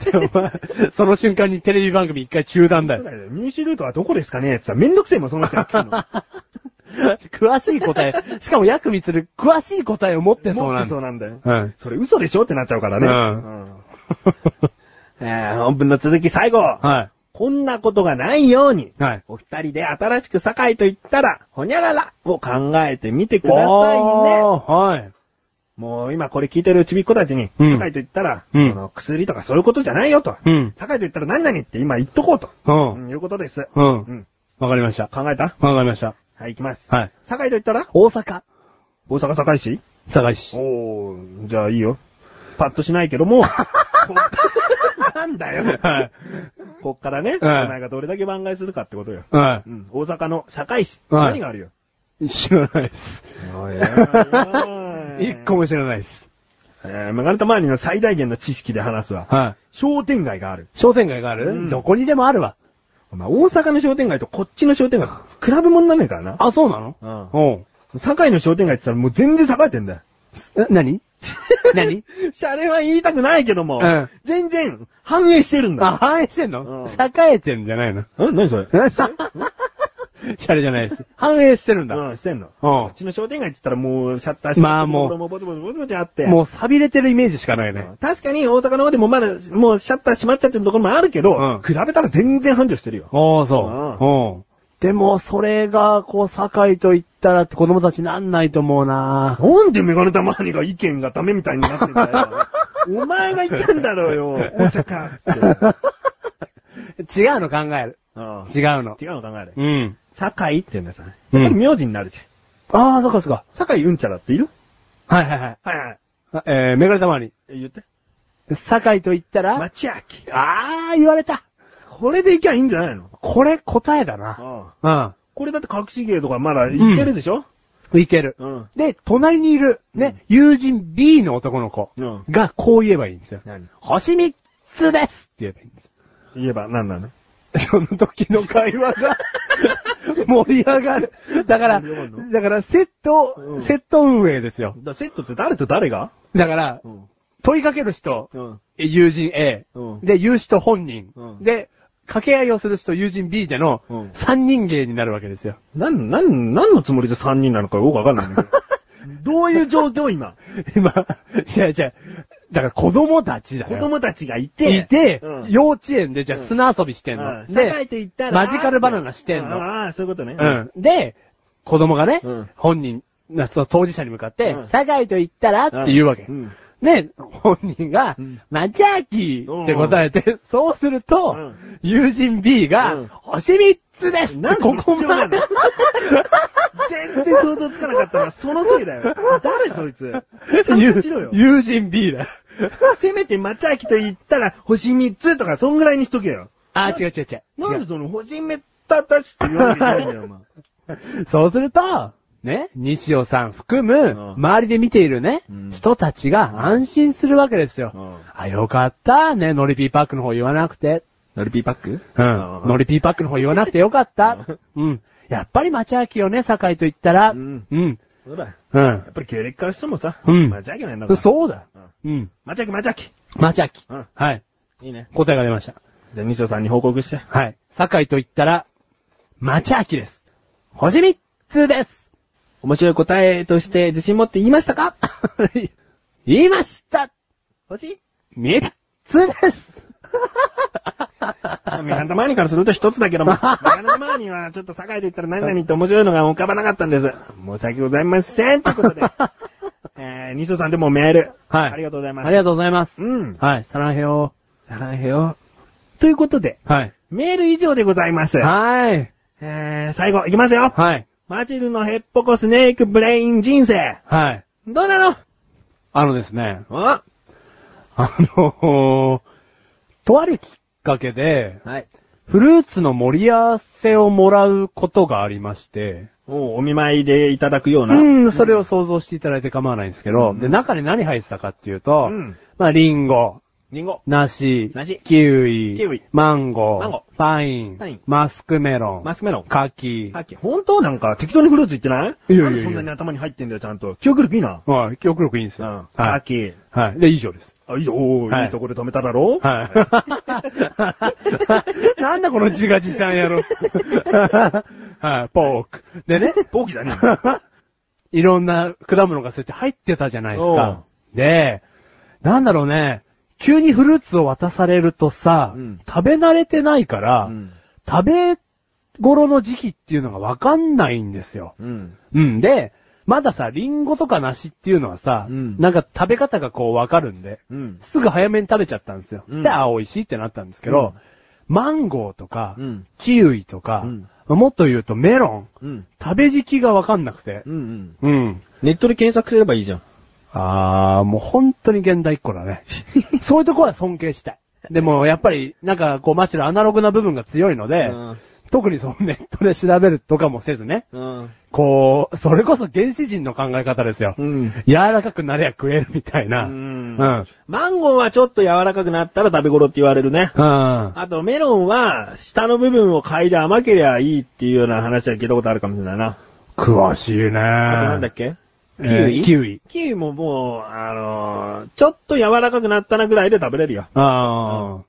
その瞬間にテレビ番組一回中断だよ。入手ルートはどこですかねってさ、めんどくせえもん、その人やってんの。詳しい答え。しかも薬密る詳しい答えを持ってそうなんだ。そうなんだよ。うん。それ嘘でしょってなっちゃうからね。うんうんえー本文の続き最後。はい。こんなことがないように、はい。お二人で新しく堺と言ったら、ほにゃららを考えてみてくださいね。はい。もう今これ聞いてるちびっ子たちに、うん堺と言ったら、うんその薬とかそういうことじゃないよと。うん。堺と言ったら何々って今言っとこうと。う。うんん、いうことです。う。うんん。わかりました。考えた？わかりました。はい、行きます。はい。堺と言ったら？大阪。大阪堺市？堺市。おー、じゃあいいよ。パッとしないけども、こ なんだよ。はい。こっからね、おはい前がどれだけ番外するかってことよ。はうん、大阪の堺市。はい何があるよ？い。知らないです。おいおいおい一個も知らないです。えー、メガネタマーニの最大限の知識で話すわ。はい。商店街がある。商店街がある、うんどこにでもあるわ。お前、大阪の商店街とこっちの商店街、比べ物になんねえからな。あ、そうなの？うん。おう。堺の商店街って言ったらもう全然栄えてんだよ。え、何？何？シャレは言いたくないけども、うん全然反映してるんだ。あ、反映してんの、うん栄えてんじゃないの？ん何それ？シャレじゃないです。反映してるんだ。うん、してんの。うんこっちの商店街って言ったらもうシャッターしてまあもうもうボツボツボツボツあって。もう錆びれてるイメージしかないね。うん確かに大阪の方でもまだ、もうシャッター閉まっちゃってるところもあるけど、うん比べたら全然繁盛してるよ。おー、そう。うん。でも、それが、こう、堺と言ったらって子供たちなんないと思うななんでメガネたまにが意見がダメみたいになってんだよ。お前が言ったんだろうよ、大阪。違うの考える。うん違うの。違うの考える。うん。堺って言うんださ。うんやっぱり名字になるじゃん。ああ、そっかそっか。堺うんちゃらっている？はいはいはい。はいはい。あえー、メガネたまに。え言って。堺と言ったら、町明。ああ、言われた。これでいきゃいいんじゃないの？これ答えだな。うん。これだって隠し芸とかまだいけるでしょ？いける。うん。で、隣にいる、ね、友人 B の男の子うん。がこう言えばいいんですよ。何？星三つですって言えばいいんですよ。言えば何なの？その時の会話が 盛り上がる。だからだからセット、うんセット運営ですよ。だセットって誰と誰が？だから、うん。問いかける人、うん。友人 A、うんで、言う人本人、うんで、掛け合いをする人友人 B でのうん三人芸になるわけですよ。なん、なん、何のつもりで3人なのかよくわかんないんだけど。どういう状況今？今、違う違う。だから子供たちだよ。子供たちがいて。いて、うん幼稚園でじゃあうん砂遊びしてんの。うんで、マジカルバナナしてんの。ああ、そういうことね。う。ん。で、子供がね、うん本人、なその当事者に向かって、うん堺と言ったらって言うわけ。うん。ね、本人が、うんマチャーキーって答えて、そうすると、うん友人 B が、うん星3つですなんでここまでの。全然想像つかなかったのはそのせいだよ。誰そいつ？友人 B だよ。せめてマチャーキと言ったら星3つとかそんぐらいにしとけよ。あ、違う違う。違うなんでその星めったたしって言わなきゃいけないんだよ、お前。そうすると、ね、西尾さん含む、うん周りで見ているね、うん人たちが安心するわけですよ。うんあ、よかった、ね、ノリピーパックの方言わなくて。ノリピーパック？うん。ノリピーパックの方言わなくてよかった。うん。やっぱり町秋よね、堺と言ったら。うんうん。そうだよ。うんやっぱり経歴からしてもさ、うんマチャーキなんだから。そうだ。うん。うん。マチャーキマチャーキ。町秋。うんはい。いいね。答えが出ました。じゃあ、西尾さんに報告して。はい。堺と言ったら、町秋です。星3つです。面白い答えとして自信持って言いましたか？言いました。星 !3 つです。ミランダマーニからす。ると一つだけども、ミランダマーニはちょっと堺で言ったら何々って面白いのが浮かばなかったんです。申し訳ございません。ということで、えー、西尾さんでもメール。はいありがとうございます。ありがとうございます。うん。はい、サランヘヨさらへよ。ということで、はい。メール以上でございます。はい。えー、最後、いきます。よ。はい。マチルのヘッポコスネークブレイン人生。はい。どうなの？あのですね、ああのとあるきっかけで、はい。フルーツの盛り合わせをもらうことがありまして、おお見舞いでいただくような。うん、それを想像していただいて構わないんですけど、うん。で、中に何入ってたかっていうと、うん。まあ、リンゴ、リンゴ。梨、梨キウイ、キウイマンゴー、マンゴパイン、パインマスクメロン、マスクメロン。柿、さっき、本当なんか適当にフルーツ言ってない？いやいやそんなに頭に入ってんだよ、ちゃんと。記憶力いいな。はい、記憶力いいんですよ。うん。はカい。キ。はい。で、以上です。あ、いいよ、おー、はいいいとこで止めただろ？はい。なんだこの自画自賛やろ。はい、ポーク。でね、ポーキじゃねえよ。いろんな果物がそうやって入ってたじゃないですおか。で、なんだろうね、急にフルーツを渡されるとさ、うん食べ慣れてないから、うん。食べ頃の時期っていうのがわかんないんですよ。うん。うん。で、まださ、リンゴとか梨っていうのはさ、うんなんか食べ方がこうわかるんで、うん。すぐ早めに食べちゃったんですよ。うんで、あ、美味しいってなったんですけど、マンゴーとか、うん。キウイとか、うんもっと言うとメロン、うん。食べ時期がわかんなくてう。ん。うん。ネットで検索すればいいじゃん。あー、もう本当に現代っ子だね。そういうとこは尊敬したい。でも、やっぱり、なんか、こう、マシロアナログな部分が強いので、うん特にそのネットで調べるとかもせずね、うん。こう、それこそ原始人の考え方ですよ。うん。柔らかくなりゃ食えるみたいな。ううん。んうん。マンゴーはちょっと柔らかくなったら食べ頃って言われるね。あとメロンは下の部分を嗅いで甘けりゃいいっていうような話は聞いたことあるかもしれないな。詳しいね。あとなんだっけ？キウイ？キウイ。キウイももう、あのーちょっと柔らかくなったなぐらいで食べれるよ。ああ。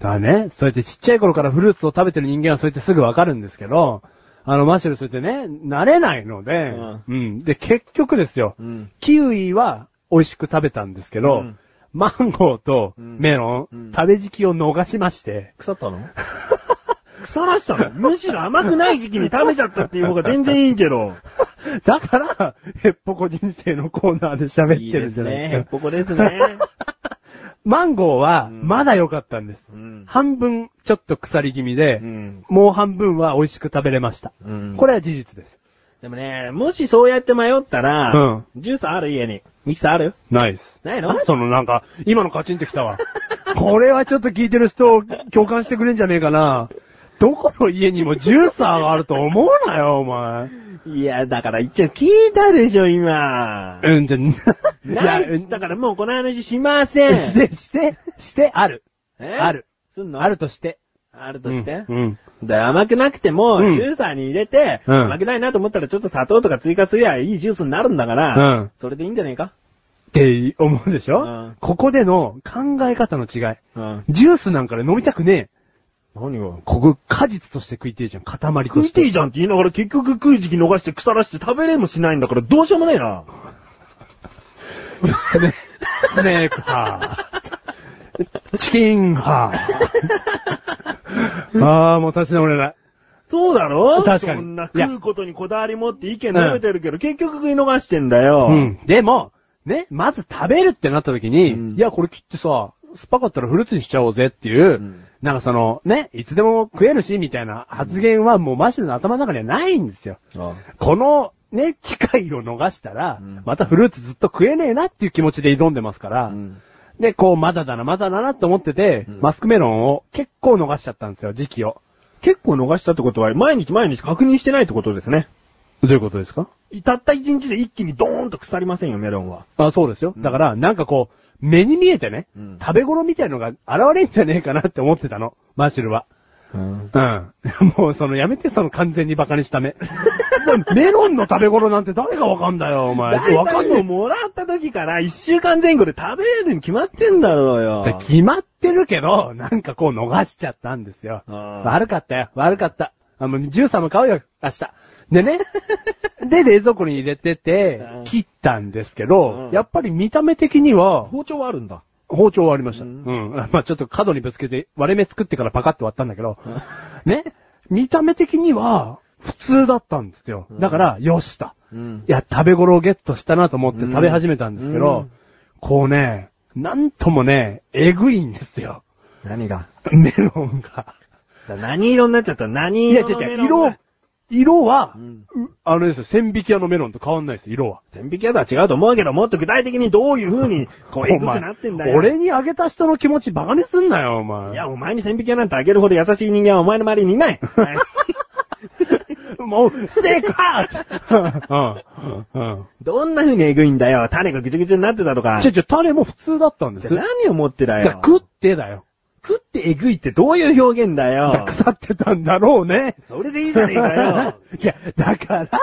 だね。そうやってちっちゃい頃からフルーツを食べてる人間はそうやってすぐわかるんですけど、あの、マッシュルそうやってね、慣れないので、うん。で、結局ですよ。うん。キウイは美味しく食べたんですけど、うんマンゴーとうんメロン、うん食べ時期を逃しまして、腐ったの？腐らしたのむしろ甘くない時期に食べちゃったっていう方が全然いいけど。だから、ヘッポコ人生のコーナーで喋いいってるですね。じゃないですか。へっぽこですね。マンゴーは、うんまだ良かったんです。うん。半分、ちょっと腐り気味で、うん。もう半分は美味しく食べれました。うんこれは事実です。でもね、もしそうやって迷ったら、うんジュースある家に。ミキサーある？ないです。ないの？そのなんか、今のカチンってきたわ。これはちょっと聞いてる人、共感してくれんじゃねえかな。どこの家にもジューサーがあると思うなよ、お前。いや、だから一応聞いたでしょ、今。うん、じゃ、いないっつったからもうこの話しません。して、して、して、ある。え？ある。すんの？あるとして。あるとして？うん。で、甘くなくても、うんジューサーに入れて、うん甘くないなと思ったらちょっと砂糖とか追加すりゃいいジュースになるんだから、うんそれでいいんじゃねえか？って思うでしょ、うんここでの考え方の違い。うん。ジュースなんかで飲みたくねえ。何がここ、果実として食いてえじゃん。塊と食いしてて。いいじゃんって言いながら結局食う時期逃して腐らして食べれもしないんだからどうしようもないな。スネ、スネーク派。チキン派。ああ、もう立ち直れない。そうだろ確かにそんな食うことにこだわり持って意見述べてるけど、結局食い逃してんだよ。うん。でも、ね、まず食べるってなった時に、うんいや、これ切ってさ、酸っぱかったらフルーツにしちゃおうぜっていう、んなんかその、ね、いつでも食えるし、みたいな発言はもうマシュルの頭の中にはないんですよ。あこの、ね、機会を逃したら、うんまたフルーツずっと食えねえなっていう気持ちで挑んでますから、うんで、こう、まだだな、まだだなって思ってて、うんマスクメロンを結構逃しちゃったんですよ、時期を。結構逃したってことは、毎日毎日確認してないってことですね。どういうことですか？たった一日で一気にドーンと腐りませんよ、メロンは。あ、そうですよ。だから、なんかこう、目に見えてね、うん食べ頃みたいのが現れんじゃねえかなって思ってたの、マシュルは。うん。うん。もうそのやめてその完全にバカにした目。メロンの食べ頃なんて誰がわかんだよ、お前。わかんねもらった時から一週間前後で食べれるに決まってんだろうよえ。。決まってるけど、なんかこう逃しちゃったんですよ。悪かったよ、悪かった。あ、もうジューサーも買うよ、明日。でね。で、冷蔵庫に入れててうん、切ったんですけど、うんやっぱり見た目的には、包丁はあるんだ。包丁はありました。ううんん。まあちょっと角にぶつけて、割れ目作ってからパカって割ったんだけど、ね。見た目的には、普通だったんですよ。だから、よしと。うんいや、食べ頃をゲットしたなと思って食べ始めたんですけど、うんこうね、なんともね、えぐいんですよ。何が？メロンが。何色になっちゃった？何いや、色違う違う、のメロンが？色、色は、うんうあのですよ、千匹屋のメロンと変わんないですよ、色は。千匹屋とは違うと思うけど、もっと具体的にどういう風に、こう、えぐくなってんだよ。俺にあげた人の気持ちバカにすんなよ、お前。いや、お前に千匹屋なんてあげるほど優しい人間はお前の周りにいない。はいもう、ステークハート。どんな風にえぐいんだよ。種がぐちゅぐちゅになってたとか。ちょ、ちょ、種も普通だったんです何を持ってだよ。食ってだよ。食ってえぐいってどういう表現だよ。腐ってたんだろうね。それでいいじゃねえかよ。じゃ、だから、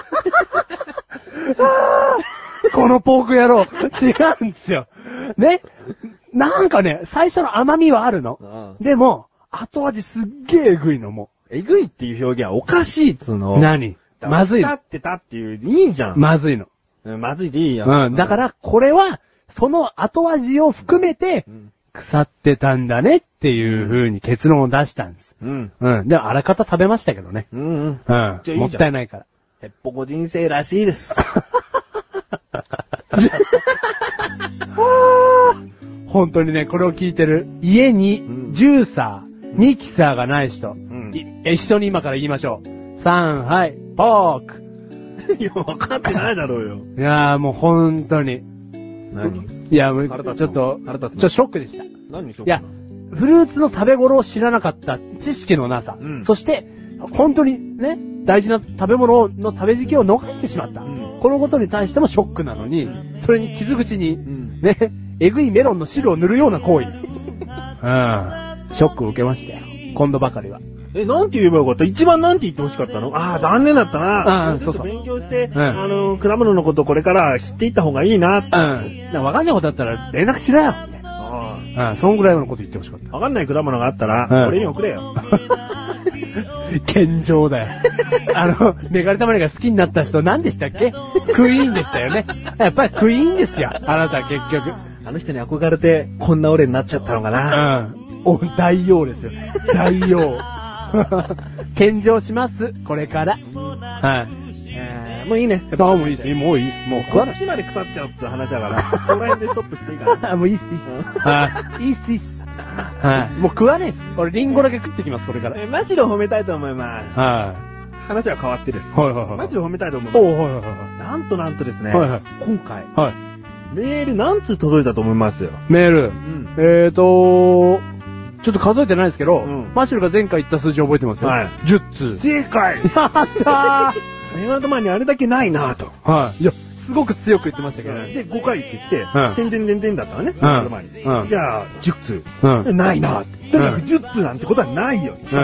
このポーク野郎、違うんですよ。ね？なんかね、最初の甘みはあるの。うでも、後味すっげええぐいのもえぐいっていう表現はおかしいっつうの。う。何まずいの。腐ってたっていう、いいじゃん。まずいの。うんまずいでいいよ。うん。だか、ら、これは、その後味を含めてう、ん。腐ってたんだねっていう風に結論を出したんです。うん。うん。でも、あらかた食べましたけどね。うんうん。うん。いいもったいないから。へっぽこ人生らしいです。本当にね、これを聞いてる、家にうんジューサー、ミキサーがない人、んい一緒に今から言いましょう。3、はい、ポーク。いや、分かってないだろうよ。いやーもう本当に。何？いや、もうちょっと、ちょっとショックでした。い何しよや、フルーツの食べ頃を知らなかった知識のなさ、うんそして、本当にね、大事な食べ物の食べ時期を逃してしまった。うんこのことに対してもショックなのに、それに傷口に、んね、えぐいメロンの汁を塗るような行為。うん。ショックを受けましたよ。今度ばかりは。え、なんて言えばよかった？一番なんて言ってほしかったの？ああ、残念だったな。あーそうそう勉強して、うんあの、果物のことこれから知っていった方がいいな。うん。わかんないことだったら連絡しろよ。うん。そんぐらいのこと言ってほしかったあ。わかんない果物があったら、うん俺に送れよ。健常だよ。あの、メガネたまりが好きになった人何でしたっけ？クイーンでしたよね。やっぱりクイーンですよ。あなた結局。あの人に憧れて、こんな俺になっちゃったのかうな。ん。お、大王ですよ。大王。献上します。これから。はい。えーもういいね。あもういいです。もういいです。もう。こっちまで腐っちゃうって話だから、この辺でストップしていいかな。あ、もういいっす、いいっす。はい。いいっす、いいっす。はい。もう食わないっす。俺リンゴだけ食ってきます、これから。えーマシロを褒めたいと思います。は話は変わってです。い。はいはいはい。マシロを褒めたいと思いおます。うはいはいはなんとなんとですね、はいはい今回、い。はい。メール何通届いたと思いますよ。メール。ん。えーとちょっと数えてないですけど、うんマシュルが前回言った数字覚えてますよ。はい10通。正解やったメガネ玉にあれだけないなぁと。ーはい。いや、すごく強く言ってましたけどね。で、5回って言ってうん、てんてんてんてんだったわね。んその前にうんじゃあ、10通。うん。ないなって。とにかく10通なんてことはないよ。うん。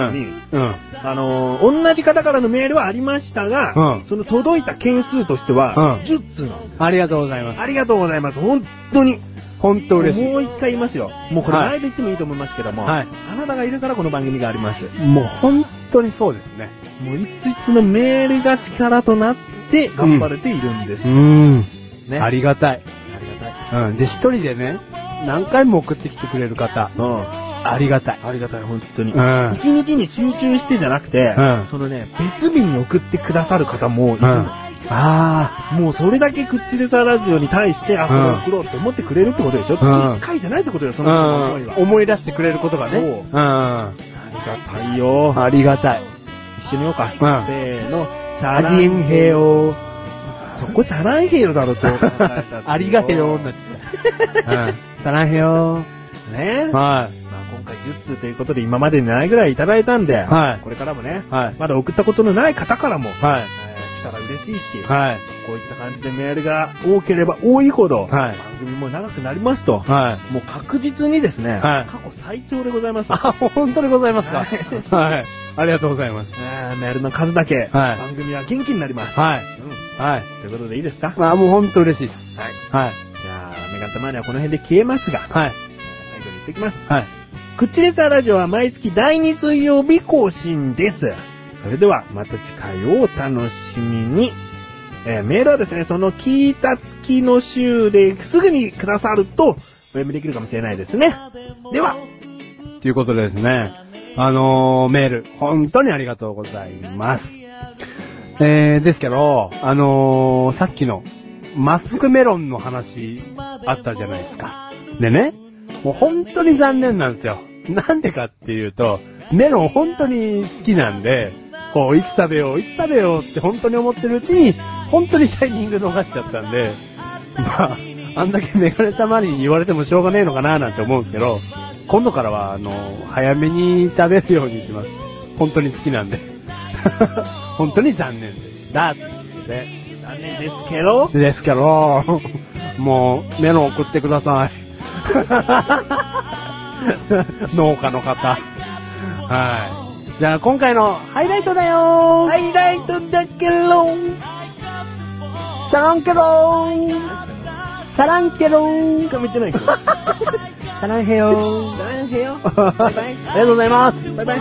うん。あのー、同じ方からのメールはありましたが、うんその届いた件数としては、うん10通なの。ありがとうございます。ありがとうございます。本当に。本当嬉しい。もう一回言いますよ。もうこれはい前で言ってもいいと思いますけども、はいあなたがいるからこの番組があります。もう本当にそうですね。もういついつのメールが力となって頑張れているんです。ん。ね。ありがたい。ありがたい。うん。で、一人でね、何回も送ってきてくれる方、うん。ありがたい。ありがたい、本当に。うん。一日に集中してじゃなくて、うんそのね、別日に送ってくださる方もいるの。あもうそれだけクッチレサラジオに対して、あ、これ送ろうって思ってくれるってことでしょ、月1回じゃないってことよ、そあ。の思いは。うん。思い出してくれることがね。そううん。ありがたいよ。ありがたい。一緒に言おうか。んせーの。サありんへよ。そこサランヘヨだろ、そう考えたって ありがへよになっちゃった。うん。さらへよ。ね。まはあ今回10通ということで今までにないぐらいいただいたんで、はいこれからもね、い。はい。まだ送ったことのない方からも、はい。たら嬉しいし、はい。こういった感じでメールが多ければ多いほど、はい番組も長くなりますと、はい。もう確実にですね、はい過去最長でございます。あ、本当にございますか？はいはい。ありがとうございます。えーメールの数だけ、はい番組は元気になります。はい。うんはい。ということでいいですか？まあもう本当嬉しいです。はい。はい。じゃあ、メガネたまにはこの辺で消えますが、はい。最後に言ってきます。はい。クッチレサーラジオは毎月第2水曜日更新です。それでは、また次回をお楽しみに。えーメールはですね、その聞いた月の週ですぐにくださると、お読みできるかもしれないですね。では、ということでですね、あのー、メール、本当にありがとうございます。えー、ですけど、あのー、さっきの、マスクメロンの話、あったじゃないですか。でね、もう本当に残念なんですよ。なんでかっていうと、メロン本当に好きなんで、こう、いつ食べよう、いつ食べようって本当に思ってるうちに、本当にタイミング逃しちゃったんで、まあ、あんだけメガネたまりに言われてもしょうがねえのかななんて思うんですけど、今度からは、あの、早めに食べるようにします。本当に好きなんで。本当に残念でした。ってことで残念ですけど、ですけど、もう、メロン送ってください。農家の方。はい。じゃあ今回のハイライトだよハイライトだけろサランケローサランケローかめてないけど。サランヘヨー大変よ。バイバイ。ありがとうございます。バイバイ。